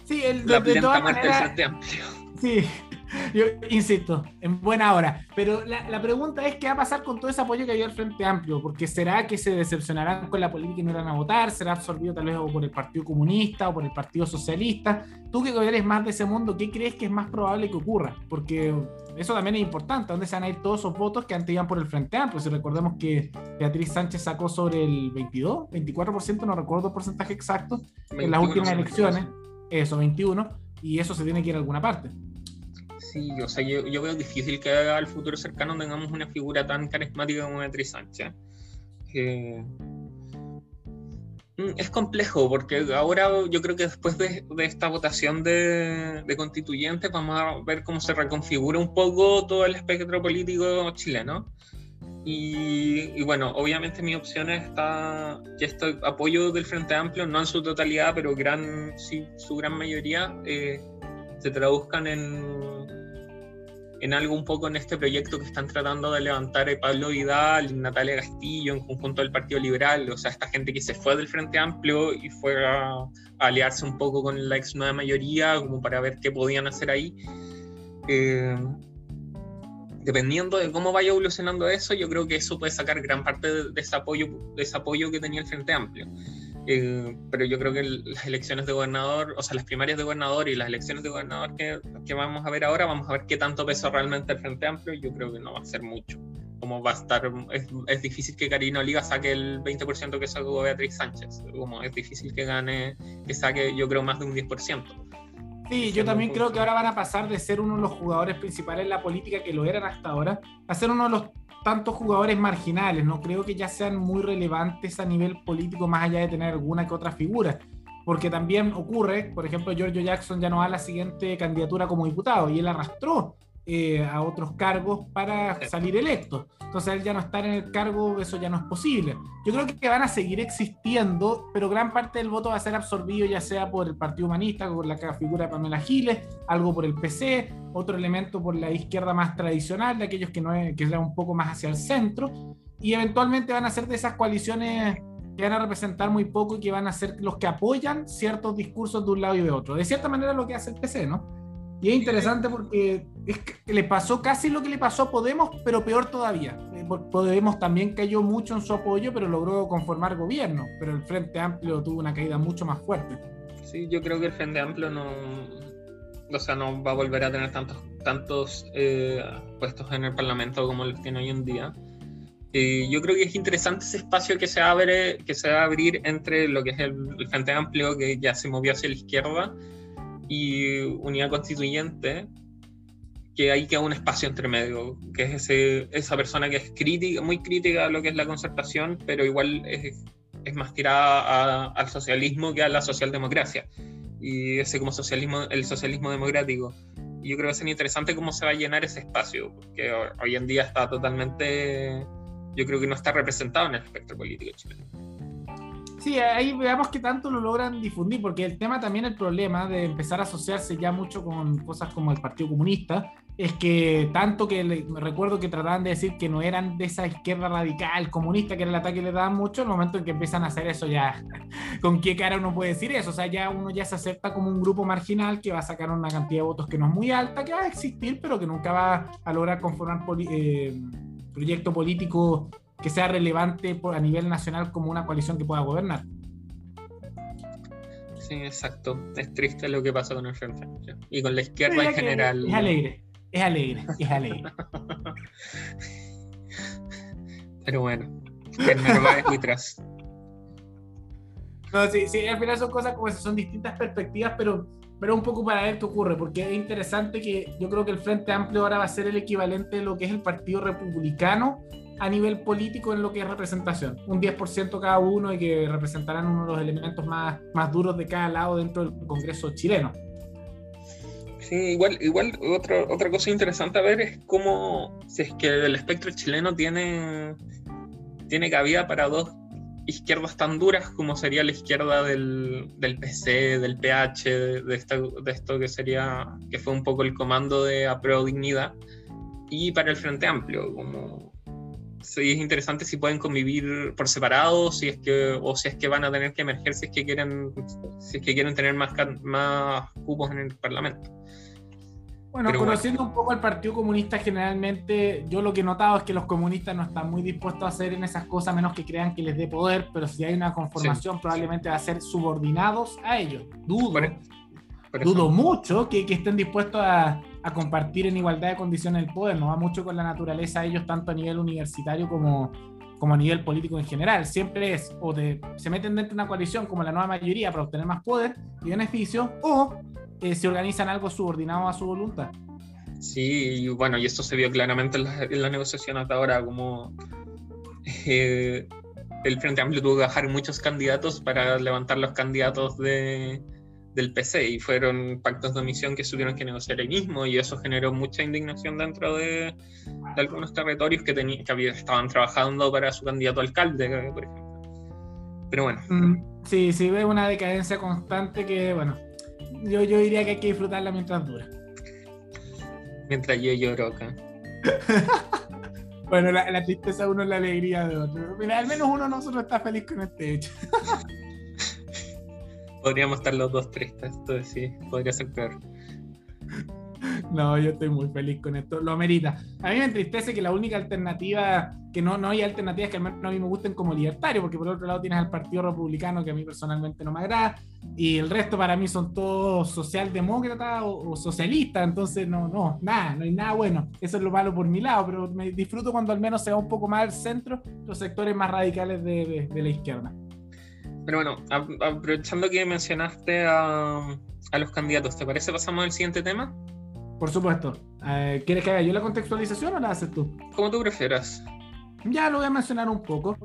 sí, el, la de, muerte del Frente Amplio. Sí, [LAUGHS] yo insisto, en buena hora. Pero la, pregunta es: ¿qué va a pasar con todo ese apoyo que había al Frente Amplio? Porque será que se decepcionarán con la política y no irán a votar? ¿Será absorbido tal vez por el Partido Comunista o por el Partido Socialista? Tú que eres más de ese mundo, ¿qué crees que es más probable que ocurra? Porque eso también es importante. ¿Dónde se van a ir todos esos votos que antes iban por el Frente Amplio? Si recordemos que Beatriz Sánchez sacó sobre el 22, 24%, no recuerdo el porcentaje exacto, en las últimas elecciones. Eso, 21. Y eso se tiene que ir a alguna parte. Sí, o sea, yo, yo, veo difícil que al futuro cercano tengamos una figura tan carismática como Beatriz Sánchez. Mm, es complejo porque ahora yo creo que después de, esta votación de, de, constituyentes vamos a ver cómo se reconfigura un poco todo el espectro político chileno. Y, y, bueno, obviamente mi opción está, ya estoy apoyo del Frente Amplio, no en su totalidad, pero gran, sí, su gran mayoría eh, se traduzcan en, en algo un poco en este proyecto que están tratando de levantar Pablo Vidal Natalia Castillo en conjunto del Partido Liberal, o sea, esta gente que se fue del Frente Amplio y fue a, aliarse un poco con la ex nueva mayoría como para ver qué podían hacer ahí. Eh, dependiendo de cómo vaya evolucionando eso, yo creo que eso puede sacar gran parte de ese, apoyo, de ese apoyo que tenía el Frente Amplio. Eh, pero yo creo que las elecciones de gobernador, o sea, las primarias de gobernador y las elecciones de gobernador que, que, vamos a ver ahora, vamos a ver qué tanto peso realmente el Frente Amplio. Yo creo que no va a ser mucho. Como va a estar, es, es difícil que Karina Oliva saque el 20% que sacó Beatriz Sánchez. Como es difícil que gane, que saque, yo creo, más de un 10%. Sí, yo también creo que ahora van a pasar de ser uno de los jugadores principales en la política que lo eran hasta ahora, a ser uno de los tantos jugadores marginales, no creo que ya sean muy relevantes a nivel político más allá de tener alguna que otra figura. Porque también ocurre, por ejemplo, Giorgio Jackson ya no va a la siguiente candidatura como diputado y él arrastró eh, a otros cargos para salir electo. Entonces él ya no estar en el cargo, eso ya no es posible. Yo creo que van a seguir existiendo, pero gran parte del voto va a ser absorbido ya sea por el Partido Humanista, por la figura de Pamela Giles, algo por el PC, otro elemento por la izquierda más tradicional, de aquellos que, no es, que un poco más hacia el centro, y eventualmente van a ser de esas coaliciones que van a representar muy poco y que van a ser los que apoyan ciertos discursos de un lado y de otro. De cierta manera lo que hace el PC, ¿no? Y es interesante porque es que le pasó casi lo que le pasó a Podemos, pero peor todavía. Eh, Podemos también cayó mucho en su apoyo, pero logró conformar gobierno. Pero el Frente Amplio tuvo una caída mucho más fuerte. Sí, yo creo que el Frente Amplio no, o sea, no va a volver a tener tantos, tantos eh, puestos en el Parlamento como los tiene hoy en día. Eh, yo creo que es interesante ese espacio que se abre, que se va a abrir entre lo que es el Frente Amplio, que ya se movió hacia la izquierda, y unidad constituyente, que hay que un espacio entre medio, que es ese, esa persona que es crítica, muy crítica a lo que es la concertación, pero igual es, es más tirada al socialismo que a la socialdemocracia. Y ese como socialismo, el socialismo democrático. Y yo creo que es interesante cómo se va a llenar ese espacio, porque hoy en día está totalmente, yo creo que no está representado en el espectro político chileno. Sí, ahí veamos que tanto lo logran difundir, porque el tema también, el problema de empezar a asociarse ya mucho con cosas como el Partido Comunista, es que tanto que me recuerdo que trataban de decir que no eran de esa izquierda radical comunista, que era el ataque que le daban mucho, el momento en que empiezan a hacer eso ya, [LAUGHS] ¿con qué cara uno puede decir eso? O sea, ya uno ya se acepta como un grupo marginal que va a sacar una cantidad de votos que no es muy alta, que va a existir, pero que nunca va a lograr conformar eh, proyecto político que sea relevante a nivel nacional como una coalición que pueda gobernar. Sí, exacto. Es triste lo que pasa con el Frente y con la izquierda en general. Es alegre es alegre, es alegre. [LAUGHS] Pero bueno, Narváez y tras. No, sí, sí, al final son cosas como esas, son distintas perspectivas, pero, pero un poco para ver qué ocurre, porque es interesante que yo creo que el Frente Amplio ahora va a ser el equivalente de lo que es el Partido Republicano a nivel político en lo que es representación. Un 10% cada uno y que representarán uno de los elementos más, más duros de cada lado dentro del Congreso chileno. Sí, igual, igual otra, otra cosa interesante a ver es cómo, si es que el espectro chileno tiene, tiene cabida para dos izquierdas tan duras como sería la izquierda del, del PC, del PH, de, esto, de esto que sería, que fue un poco el comando de Apro Dignidad, y para el Frente Amplio, como sí es interesante si pueden convivir por separado, si es que, o si es que van a tener que emerger si es que quieren, si es que quieren tener más, más cupos en el Parlamento. Bueno, conociendo un poco al Partido Comunista, generalmente yo lo que he notado es que los comunistas no están muy dispuestos a hacer en esas cosas, menos que crean que les dé poder, pero si hay una conformación, probablemente va a ser subordinados a ellos. Dudo, dudo mucho que, que, estén dispuestos a, a, compartir en igualdad de condiciones el poder. No va mucho con la naturaleza ellos, tanto a nivel universitario como, como a nivel político en general. Siempre es o se meten dentro de una coalición como la nueva mayoría para obtener más poder y beneficios, o eh, se organizan algo subordinado a su voluntad. Sí, y bueno, y esto se vio claramente en la, en negociación hasta ahora, como eh, el Frente Amplio tuvo que bajar muchos candidatos para levantar los candidatos de, del PC y fueron pactos de omisión que tuvieron que negociar ahí mismo y eso generó mucha indignación dentro de, algunos territorios que, que estaban trabajando para su candidato alcalde, por ejemplo. Pero bueno. Mm, sí, sí, ve una decadencia constante que, bueno, yo, yo diría que hay que disfrutarla mientras dura. Mientras yo lloro acá. [LAUGHS] bueno, la, tristeza de uno es la alegría de otro. Mira, al menos uno de nosotros está feliz con este hecho. [LAUGHS] Podríamos estar los dos tristes, entonces sí, podría ser peor. [LAUGHS] No, yo estoy muy feliz con esto, lo amerita. A mí me entristece que la única alternativa, que no, no hay alternativas que al menos a mí me gusten como libertario, porque por otro lado tienes al Partido Republicano, que a mí personalmente no me agrada, y el resto para mí son todos socialdemócratas o, socialistas, entonces no, no, nada, no hay nada bueno. Eso es lo malo por mi lado, pero me disfruto cuando al menos se va un poco más al centro, los sectores más radicales de, de, la izquierda. Pero bueno, aprovechando que mencionaste a, a los candidatos, ¿te parece pasamos al siguiente tema? Por supuesto. Eh, ¿Quieres que haga yo la contextualización o la haces tú? Como tú prefieras. Ya lo voy a mencionar un poco.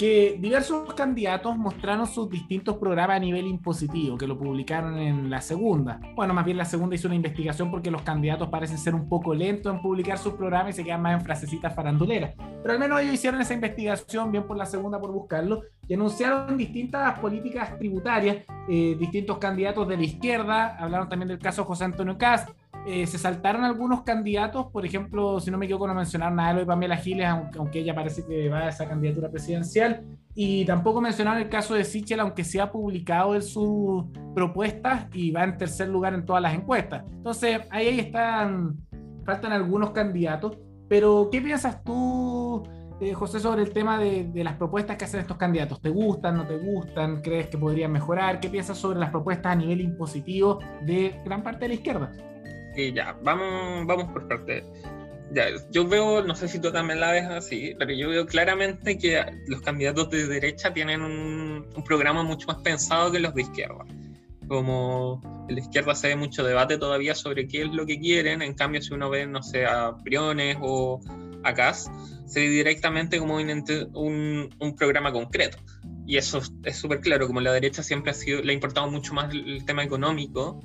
Que diversos candidatos mostraron sus distintos programas a nivel impositivo, que lo publicaron en la segunda. Bueno, más bien la segunda hizo una investigación porque los candidatos parecen ser un poco lentos en publicar sus programas y se quedan más en frasecitas faranduleras. Pero al menos ellos hicieron esa investigación, bien por la segunda por buscarlo, y anunciaron distintas políticas tributarias, eh, distintos candidatos de la izquierda, hablaron también del caso José Antonio Cast, eh, se saltaron algunos candidatos, por ejemplo, si no me equivoco, no mencionaron nada de Pamela Giles, aunque, ella parece que va a esa candidatura presidencial, y tampoco mencionaron el caso de Sichel, aunque se ha publicado en sus propuestas y va en tercer lugar en todas las encuestas. Entonces, ahí, ahí están, faltan algunos candidatos, pero ¿qué piensas tú? Eh, José, sobre el tema de, de, las propuestas que hacen estos candidatos. ¿Te gustan, no te gustan? ¿Crees que podrían mejorar? ¿Qué piensas sobre las propuestas a nivel impositivo de gran parte de la izquierda? Sí, ya, vamos, vamos por parte. Ya, yo veo, no sé si tú también la ves así, pero yo veo claramente que los candidatos de derecha tienen un, programa mucho más pensado que los de izquierda. Como en la izquierda se ve mucho debate todavía sobre qué es lo que quieren, en cambio si uno ve, no sé, a Briones o a Cas, se ve directamente como un, un, programa concreto. Y eso es súper claro, como la derecha siempre ha sido, le ha importado mucho más el tema económico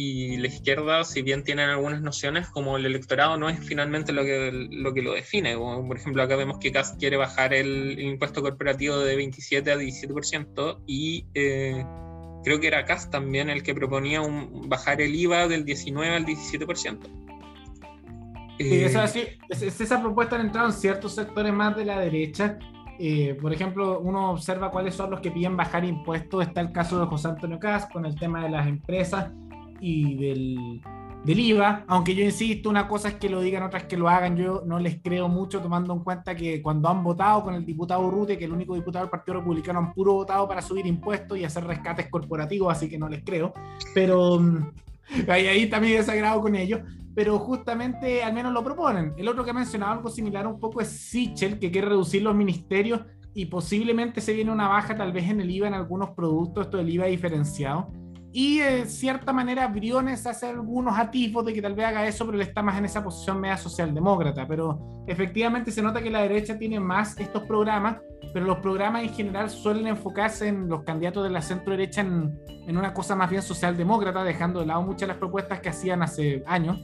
y la izquierda, si bien tienen algunas nociones, como el electorado no es finalmente lo que lo, que lo define. por ejemplo, acá vemos que Cast quiere bajar el, impuesto corporativo de 27 a 17% y eh, creo que era Cast también el que proponía un, bajar el IVA del 19 al 17%. Eh, es, así, es, esa propuesta ha entrado en ciertos sectores más de la derecha. Eh, por ejemplo, uno observa cuáles son los que piden bajar impuestos. Está el caso de José Antonio Cast con el tema de las empresas y del, del IVA, aunque yo insisto, una cosa es que lo digan, otras que lo hagan, yo no les creo mucho tomando en cuenta que cuando han votado con el diputado Rute, que el único diputado del Partido Republicano, han puro votado para subir impuestos y hacer rescates corporativos, así que no les creo, pero mm, [LAUGHS] ahí, ahí también desagrado con ellos, pero justamente al menos lo proponen. El otro que ha mencionado algo similar un poco es Sichel, que quiere reducir los ministerios y posiblemente se viene una baja tal vez en el IVA en algunos productos, esto del IVA diferenciado y de cierta manera Briones hace algunos atisbos de que tal vez haga eso, pero él está más en esa posición media socialdemócrata. Pero efectivamente se nota que la derecha tiene más estos programas, pero los programas en general suelen enfocarse en los candidatos de la centro derecha en, en una cosa más bien socialdemócrata, dejando de lado muchas de las propuestas que hacían hace años.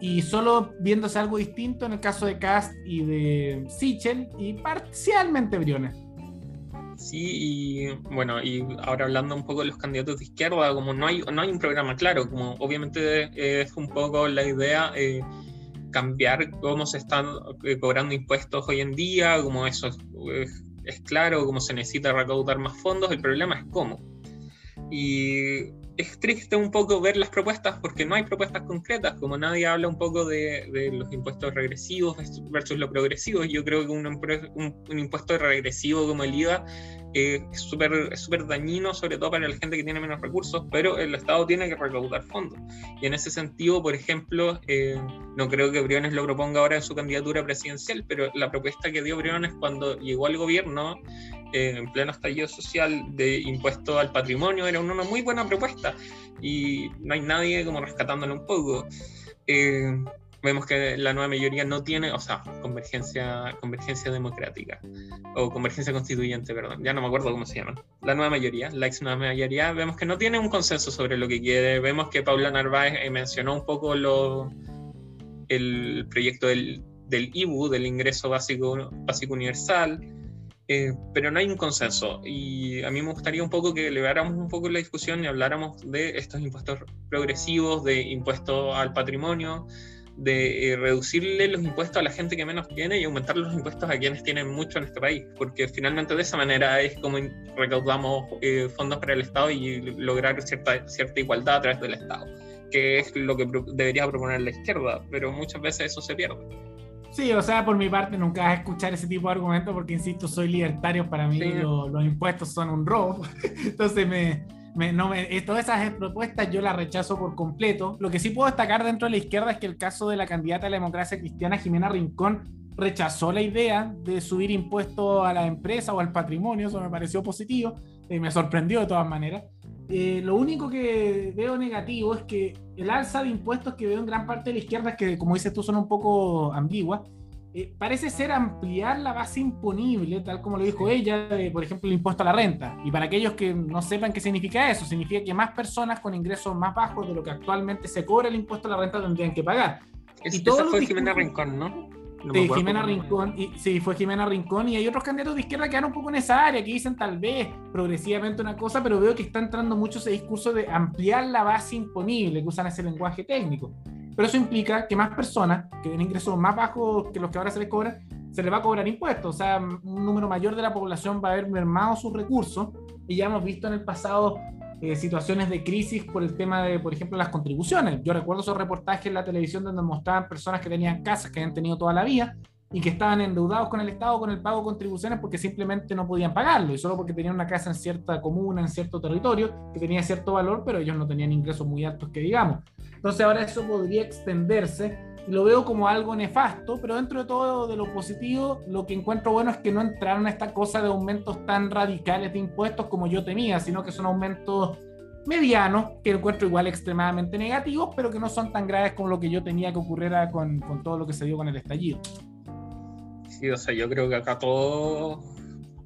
Y solo viéndose algo distinto en el caso de Cast y de Sichel y parcialmente Briones. Sí, y bueno, y ahora hablando un poco de los candidatos de izquierda, como no hay, no hay un programa claro, como obviamente es un poco la idea eh, cambiar cómo se están eh, cobrando impuestos hoy en día, como eso es, es claro, cómo se necesita recaudar más fondos, el problema es cómo. Y es triste un poco ver las propuestas porque no hay propuestas concretas, como nadie habla un poco de, los impuestos regresivos versus los progresivos. Yo creo que un, un, impuesto regresivo como el IVA eh, es súper super dañino, sobre todo para la gente que tiene menos recursos, pero el Estado tiene que recaudar fondos. Y en ese sentido, por ejemplo, eh, no creo que Briones lo proponga ahora en su candidatura presidencial, pero la propuesta que dio Briones cuando llegó al gobierno en pleno estallido social de impuesto al patrimonio era una muy buena propuesta y no hay nadie como rescatándolo un poco. Eh, vemos que la nueva mayoría no tiene, o sea, convergencia, convergencia democrática o convergencia constituyente, perdón, ya no me acuerdo cómo se llama. La nueva mayoría, la ex nueva mayoría, vemos que no tiene un consenso sobre lo que quiere. Vemos que Paula Narváez eh, mencionó un poco lo, el proyecto del, del IBU, del ingreso básico, básico universal eh, pero no hay un consenso. Y a mí me gustaría un poco que eleváramos un poco la discusión y habláramos de estos impuestos progresivos, de impuestos al patrimonio, de eh, reducirle los impuestos a la gente que menos tiene y aumentar los impuestos a quienes tienen mucho en este país, porque finalmente de esa manera es como recaudamos eh, fondos para el Estado y lograr cierta, cierta igualdad a través del Estado, que es lo que debería proponer la izquierda, pero muchas veces eso se pierde. Sí, o sea, por mi parte nunca vas a escuchar ese tipo de argumentos porque, insisto, soy libertario, para mí los impuestos son un robo. [LAUGHS] Entonces, me, me, no me, todas esas propuestas yo las rechazo por completo. Lo que sí puedo destacar dentro de la izquierda es que el caso de la candidata a la democracia cristiana, Jimena Rincón, rechazó la idea de subir impuestos a la empresa o al patrimonio, eso me pareció positivo, y me sorprendió de todas maneras. Eh, lo único que veo negativo es que el alza de impuestos que veo en gran parte de la izquierda, que como dices tú son un poco ambiguas, eh, parece ser ampliar la base imponible, tal como lo dijo ella, de, por ejemplo, el impuesto a la renta. Y para aquellos que no sepan qué significa eso, significa que más personas con ingresos más bajos de lo que actualmente se cobra el impuesto a la renta tendrían que pagar. y todo fue Jimena Rincón, ¿no? sí, Jimena Rincón, y, sí, fue Jimena Rincón, y hay otros candidatos de izquierda que van un poco en esa área, que dicen tal vez progresivamente una cosa, pero veo que está entrando mucho ese discurso de ampliar la base imponible, que usan ese lenguaje técnico. Pero eso implica que más personas que tienen ingresos más bajos que los que ahora se les cobran, se les va a cobrar impuestos. O sea, un número mayor de la población va a haber mermado sus recursos. Y ya hemos visto en el pasado eh, situaciones de crisis por el tema de, por ejemplo, las contribuciones. Yo recuerdo esos reportajes en la televisión donde mostraban personas que tenían casas que habían tenido toda la vida y que estaban endeudados con el Estado con el pago de contribuciones porque simplemente no podían pagarlo y solo porque tenían una casa en cierta comuna, en cierto territorio, que tenía cierto valor, pero ellos no tenían ingresos muy altos que digamos. Entonces ahora eso podría extenderse lo veo como algo nefasto, pero dentro de todo de lo positivo, lo que encuentro bueno es que no entraron a esta cosa de aumentos tan radicales de impuestos como yo temía, sino que son aumentos medianos, que encuentro igual extremadamente negativos, pero que no son tan graves como lo que yo tenía que ocurriera con, con todo lo que se dio con el estallido. Sí, o sea, yo creo que acá todos,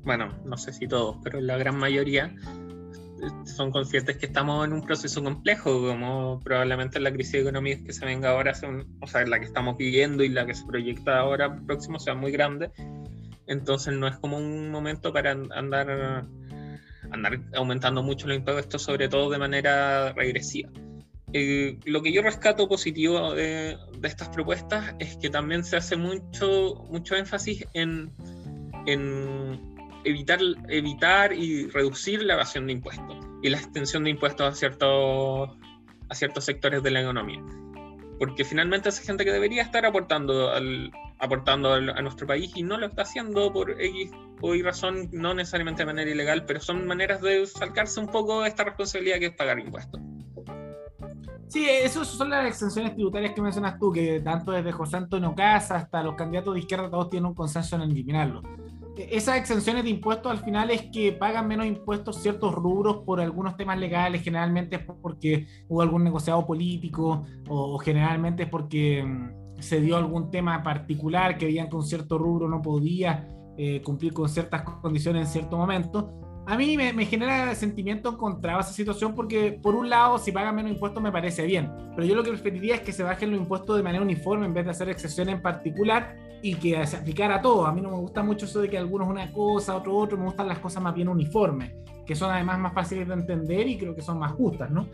bueno, no sé si todos, pero la gran mayoría son conscientes que estamos en un proceso complejo, como probablemente la crisis económica que se venga ahora, o sea, la que estamos viviendo y la que se proyecta ahora próximo sea muy grande. Entonces no es como un momento para andar, andar aumentando mucho los impuestos, sobre todo de manera regresiva. Eh, lo que yo rescato positivo de, de, estas propuestas es que también se hace mucho, mucho énfasis en, en evitar, evitar y reducir la evasión de impuestos y la extensión de impuestos a ciertos, a ciertos sectores de la economía. Porque finalmente esa gente que debería estar aportando, al, aportando a nuestro país y no lo está haciendo por X o Y razón, no necesariamente de manera ilegal, pero son maneras de salcarse un poco esta responsabilidad que es pagar impuestos. Sí, esas son las exenciones tributarias que mencionas tú, que tanto desde José Antonio Casa hasta los candidatos de izquierda todos tienen un consenso en eliminarlo esas exenciones de impuestos al final es que pagan menos impuestos ciertos rubros por algunos temas legales, generalmente es porque hubo algún negociado político o, generalmente es porque mm, se dio algún tema particular que veían que un cierto rubro no podía eh, cumplir con ciertas condiciones en cierto momento. A mí me, me genera sentimiento contra esa situación porque por un lado si pagan menos impuestos me parece bien, pero yo lo que preferiría es que se bajen los impuestos de manera uniforme en vez de hacer excepciones en particular y que se aplicara a todo. A mí no me gusta mucho eso de que algunos una cosa, otro otro, me gustan las cosas más bien uniformes, que son además más fáciles de entender y creo que son más justas, ¿no?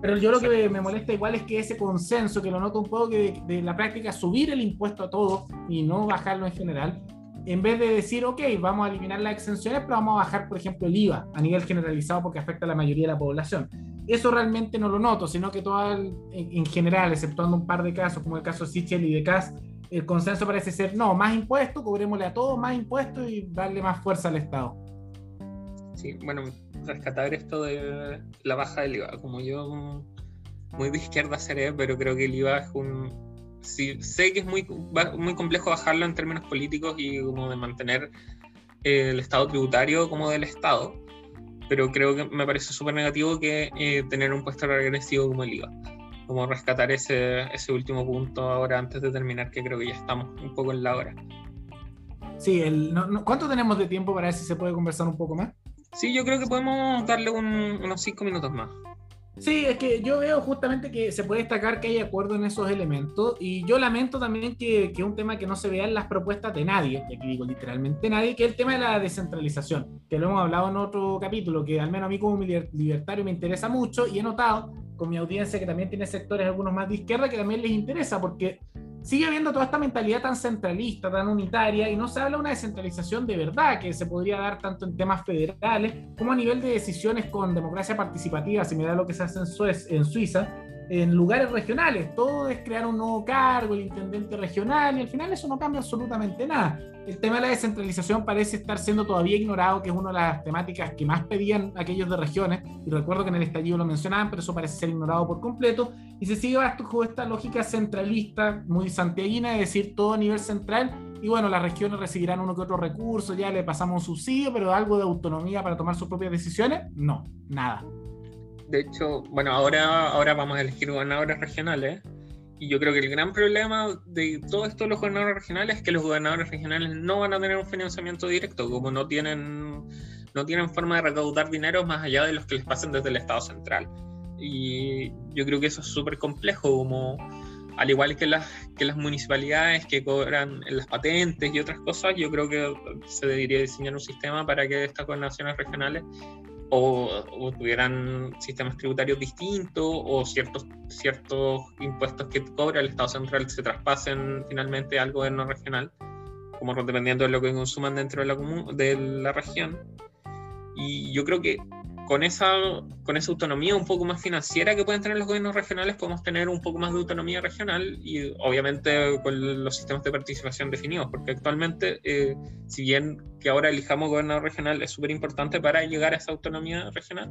Pero yo lo que me molesta igual es que ese consenso, que lo noto un poco, que de, la práctica subir el impuesto a todo y no bajarlo en general, en vez de decir, ok, vamos a eliminar las exenciones, pero vamos a bajar, por ejemplo, el IVA a nivel generalizado porque afecta a la mayoría de la población. Eso realmente no lo noto, sino que todo en, en, general, exceptuando un par de casos, como el caso Sichel y de Cass, el consenso parece ser, no, más impuestos, cobrémosle a todos más impuestos y darle más fuerza al Estado. Sí, bueno, rescatar esto de la baja del IVA, como yo muy de izquierda seré, pero creo que el IVA es un... Sí, sé que es muy, muy complejo bajarlo en términos políticos y como de mantener el Estado tributario como del Estado, pero creo que me parece súper negativo que eh, tener un puesto regresivo como el IVA como rescatar ese, ese último punto ahora antes de terminar, que creo que ya estamos un poco en la hora. Sí, el, ¿cuánto tenemos de tiempo para ver si se puede conversar un poco más? Sí, yo creo que podemos darle unos cinco minutos más. Sí, es que yo veo justamente que se puede destacar que hay acuerdo en esos elementos y yo lamento también que, que un tema que no se vea en las propuestas de nadie, y aquí digo literalmente nadie, que es el tema de la descentralización, que lo hemos hablado en otro capítulo, que al menos a mí como libertario me interesa mucho y he notado con mi audiencia que también tiene sectores algunos más de izquierda que también les interesa porque sigue habiendo toda esta mentalidad tan centralista, tan unitaria, y no se habla de una descentralización de verdad que se podría dar tanto en temas federales como a nivel de decisiones con democracia participativa, similar a lo que se hace en, en Suiza, en lugares regionales. Todo es crear un nuevo cargo, el intendente regional, y al final eso no cambia absolutamente nada. El tema de la descentralización parece estar siendo todavía ignorado, que es una de las temáticas que más pedían aquellos de regiones, y recuerdo que en el estallido lo mencionaban, pero eso parece ser ignorado por completo, y se sigue bajo esta lógica centralista, muy santiaguina, de decir todo a nivel central, y bueno, las regiones recibirán uno que otro recurso, ya le pasamos un subsidio, pero algo de autonomía para tomar sus propias decisiones, no, nada. De hecho, bueno, ahora, ahora vamos a elegir gobernadores regionales. Y yo creo que el gran problema de todo esto de los gobernadores regionales es que los gobernadores regionales no van a tener un financiamiento directo, como no tienen, no tienen forma de recaudar dinero más allá de los que les pasen desde el Estado central. Y yo creo que eso es súper complejo, como al igual que las, que las municipalidades que cobran las patentes y otras cosas, yo creo que se debería diseñar un sistema para que estas gobernaciones regionales o, tuvieran sistemas tributarios distintos o ciertos, ciertos impuestos que cobra el Estado central se traspasen finalmente al gobierno regional, como dependiendo de lo que consuman dentro de la, de la región. Y yo creo que con esa, con esa autonomía un poco más financiera que pueden tener los gobiernos regionales, podemos tener un poco más de autonomía regional y obviamente con los sistemas de participación definidos, porque actualmente, eh, si bien que ahora elijamos gobernador regional es súper importante para llegar a esa autonomía regional,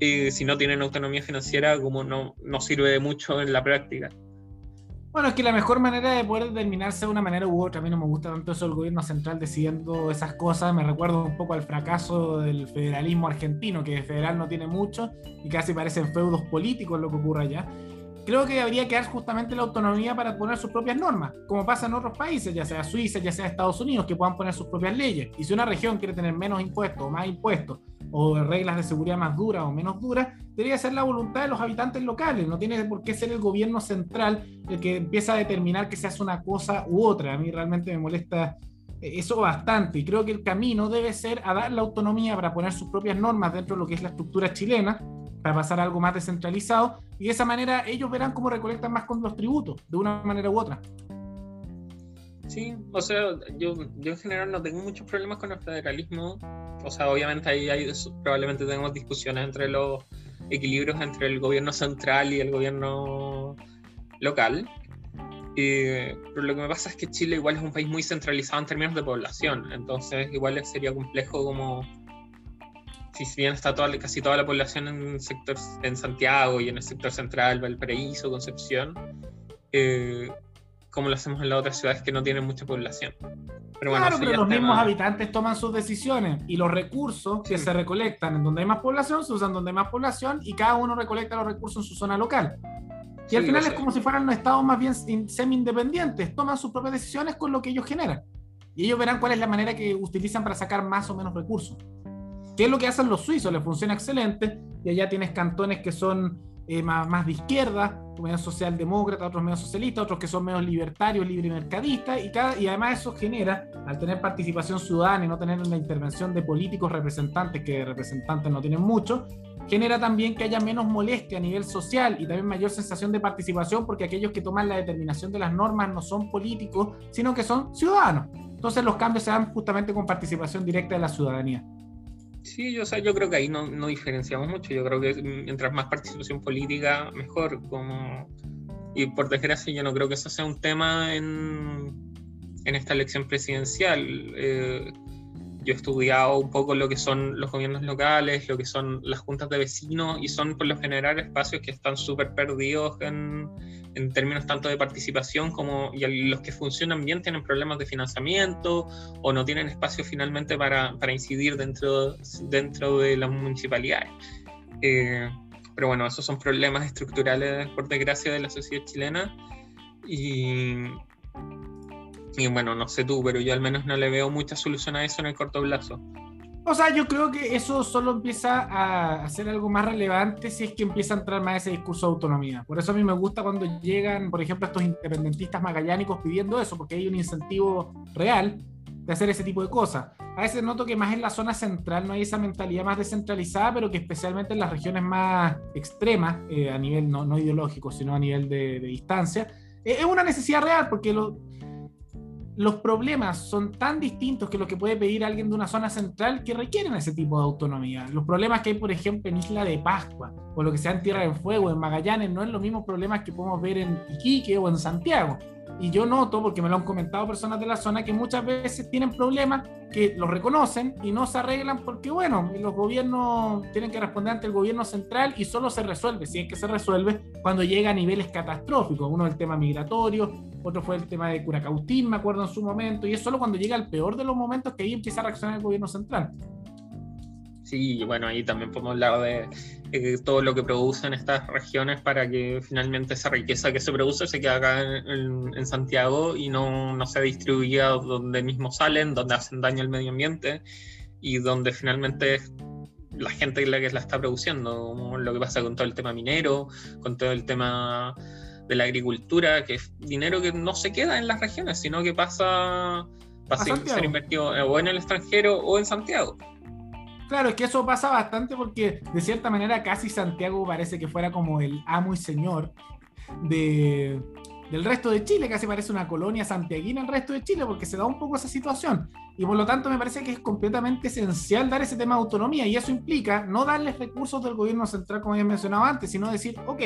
eh, si no tienen autonomía financiera, como no, no sirve mucho en la práctica. Bueno, es que la mejor manera de poder determinarse de una manera u otra, a mí no me gusta tanto eso el gobierno central decidiendo esas cosas, me recuerdo un poco al fracaso del federalismo argentino, que federal no tiene mucho y casi parecen feudos políticos lo que ocurre allá. Creo que debería quedar justamente la autonomía para poner sus propias normas, como pasa en otros países, ya sea Suiza, ya sea Estados Unidos, que puedan poner sus propias leyes. Y si una región quiere tener menos impuestos o más impuestos, o reglas de seguridad más duras o menos duras, debería ser la voluntad de los habitantes locales. No tiene por qué ser el gobierno central el que empieza a determinar que se hace una cosa u otra. A mí realmente me molesta eso bastante y creo que el camino debe ser a dar la autonomía para poner sus propias normas dentro de lo que es la estructura chilena, para pasar a algo más descentralizado y de esa manera ellos verán cómo recolectan más con los tributos, de una manera u otra. Sí, o sea, yo, yo en general no tengo muchos problemas con el federalismo. O sea, obviamente ahí hay, probablemente tenemos discusiones entre los equilibrios entre el gobierno central y el gobierno local. pero lo que me pasa es que Chile igual es un país muy centralizado en términos de población, entonces igual sería complejo como si bien está toda, casi toda la población en sector en Santiago y en el sector central, Valparaíso, Concepción, eh, como lo hacemos en las otras ciudades que no tienen mucha población. Pero bueno, claro, pero los mismos habitantes toman sus decisiones y los recursos que se recolectan en donde hay más población se usan donde hay más población y cada uno recolecta los recursos en su zona local. Y al final es como si fueran unos estados más bien semi-independientes, toman sus propias decisiones con lo que ellos generan. Y ellos verán cuál es la manera que utilizan para sacar más o menos recursos. ¿Qué es lo que hacen los suizos? Les funciona excelente. Y allá tienes cantones que son eh, más, más, de izquierda, medio socialdemócrata, otros medio socialistas, otros que son medio libertarios, libre mercadistas, y, cada, y además eso genera, al tener participación ciudadana y no tener la intervención de políticos representantes, que representantes no tienen mucho, genera también que haya menos molestia a nivel social y también mayor sensación de participación, porque aquellos que toman la determinación de las normas no son políticos, sino que son ciudadanos. Entonces los cambios se dan justamente con participación directa de la ciudadanía. Sí, yo, o sea, yo creo que ahí no, no, diferenciamos mucho. Yo creo que mientras más participación política, mejor. Como... Y por desgracia, yo no creo que eso sea un tema en, en esta elección presidencial. Eh, yo he estudiado un poco lo que son los gobiernos locales, lo que son las juntas de vecinos, y son por lo general espacios que están súper perdidos en, en términos tanto de participación como y los que funcionan bien tienen problemas de financiamiento o no tienen espacio finalmente para, para incidir dentro, dentro de las municipalidades. Eh, pero bueno, esos son problemas estructurales, por desgracia, de la sociedad chilena. Y, y bueno, no sé tú, pero yo al menos no le veo mucha solución a eso en el corto plazo. O sea, yo creo que eso solo empieza a ser algo más relevante si es que empieza a entrar más ese discurso de autonomía. Por eso a mí me gusta cuando llegan, por ejemplo, estos independentistas magallánicos pidiendo eso, porque hay un incentivo real de hacer ese tipo de cosas. A veces noto que más en la zona central no hay esa mentalidad más descentralizada, pero que especialmente en las regiones más extremas, eh, a nivel no, no, ideológico, sino a nivel de, distancia, eh, es una necesidad real, porque lo, los problemas son tan distintos que lo que puede pedir alguien de una zona central que requieren ese tipo de autonomía. Los problemas que hay, por ejemplo, en Isla de Pascua, o lo que sea en Tierra del Fuego, en Magallanes, no es los mismos problemas que podemos ver en Iquique o en Santiago. Y yo noto, porque me lo han comentado personas de la zona, que muchas veces tienen problemas que los reconocen y no se arreglan porque, bueno, los gobiernos tienen que responder ante el gobierno central y solo se resuelve, si es que se resuelve, cuando llega a niveles catastróficos. Uno es el tema migratorio, otro fue el tema de Curacautín, me acuerdo en su momento, y es solo cuando llega el peor de los momentos que ahí empieza a reaccionar el gobierno central. Sí, bueno, ahí también podemos hablar de eh, todo lo que producen estas regiones para que finalmente esa riqueza que se produce se quede acá en, Santiago y no, no se distribuya donde mismo salen, donde hacen daño al medio ambiente y donde finalmente la gente la que la está produciendo, lo que pasa con todo el tema minero, con todo el tema de la agricultura, que es dinero que no se queda en las regiones, sino que pasa, pasa a ser invertido o en el extranjero o en Santiago. Claro, es que eso pasa bastante porque de cierta manera casi Santiago parece que fuera como el amo y señor de, del resto de Chile, casi parece una colonia santiaguina el resto de Chile, porque se da un poco esa situación. Y por lo tanto me parece que es completamente esencial dar ese tema de autonomía y eso implica no darles recursos del gobierno central como había mencionado antes, sino decir, ok,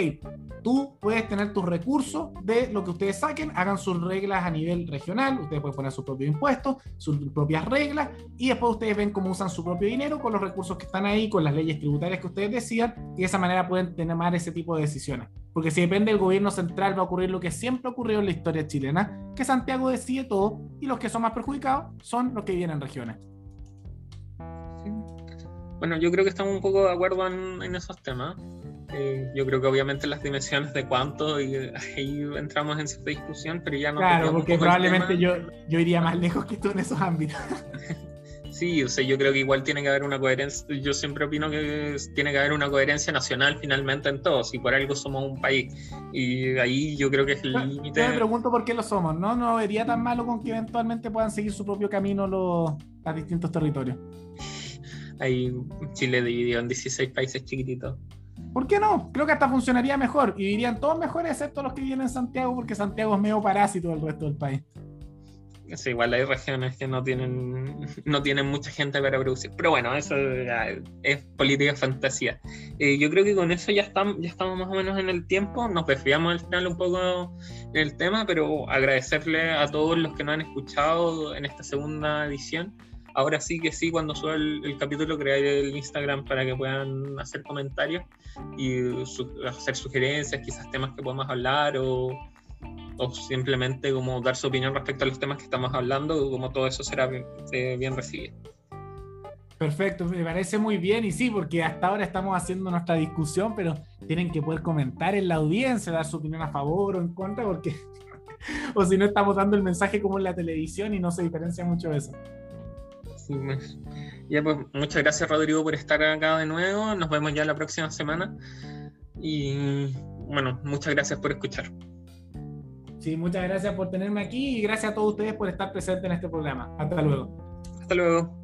tú puedes tener tus recursos de lo que ustedes saquen, hagan sus reglas a nivel regional, ustedes pueden poner sus propios impuestos, sus propias reglas y después ustedes ven cómo usan su propio dinero con los recursos que están ahí, con las leyes tributarias que ustedes decidan y de esa manera pueden más ese tipo de decisiones. Porque si depende del gobierno central va a ocurrir lo que siempre ocurrió en la historia chilena, que Santiago decide todo y los que son más perjudicados son los que viven en regiones. Bueno, yo creo que estamos un poco de acuerdo en, esos temas. Eh, yo creo que obviamente las dimensiones de cuánto, y ahí entramos en cierta discusión, pero ya no. Claro, porque probablemente yo, yo iría más lejos que tú en esos ámbitos. [LAUGHS] Sí, o sea, yo creo que igual tiene que haber una coherencia, yo siempre opino que tiene que haber una coherencia nacional finalmente en todos, y por algo somos un país. Y ahí yo creo que es el límite. Yo me pregunto por qué lo somos, ¿no? No vería tan malo con que eventualmente puedan seguir su propio camino los, los distintos territorios. Ahí Chile dividido en 16 países chiquititos. ¿Por qué no? Creo que hasta funcionaría mejor y vivirían todos mejores excepto los que viven en Santiago porque Santiago es medio parásito del resto del país. Sí, igual hay regiones que no tienen, no tienen mucha gente para producir. Pero bueno, eso es política fantasía. Eh, yo creo que con eso ya estamos, ya estamos más o menos en el tiempo. Nos desviamos al final un poco en el tema, pero agradecerle a todos los que nos han escuchado en esta segunda edición. Ahora sí que sí, cuando suba el, capítulo, crearé el Instagram para que puedan hacer comentarios y hacer sugerencias, quizás temas que podamos hablar o, o, simplemente como dar su opinión respecto a los temas que estamos hablando, como todo eso será bien, eh, bien recibido. Perfecto, me parece muy bien y sí, porque hasta ahora estamos haciendo nuestra discusión, pero tienen que poder comentar en la audiencia, dar su opinión a favor o en contra, porque [LAUGHS] o si no estamos dando el mensaje como en la televisión y no se diferencia mucho eso. Ya pues, muchas gracias Rodrigo por estar acá de nuevo. Nos vemos ya la próxima semana. Y bueno, muchas gracias por escuchar. Sí, muchas gracias por tenerme aquí y gracias a todos ustedes por estar presentes en este programa. Hasta luego. Hasta luego.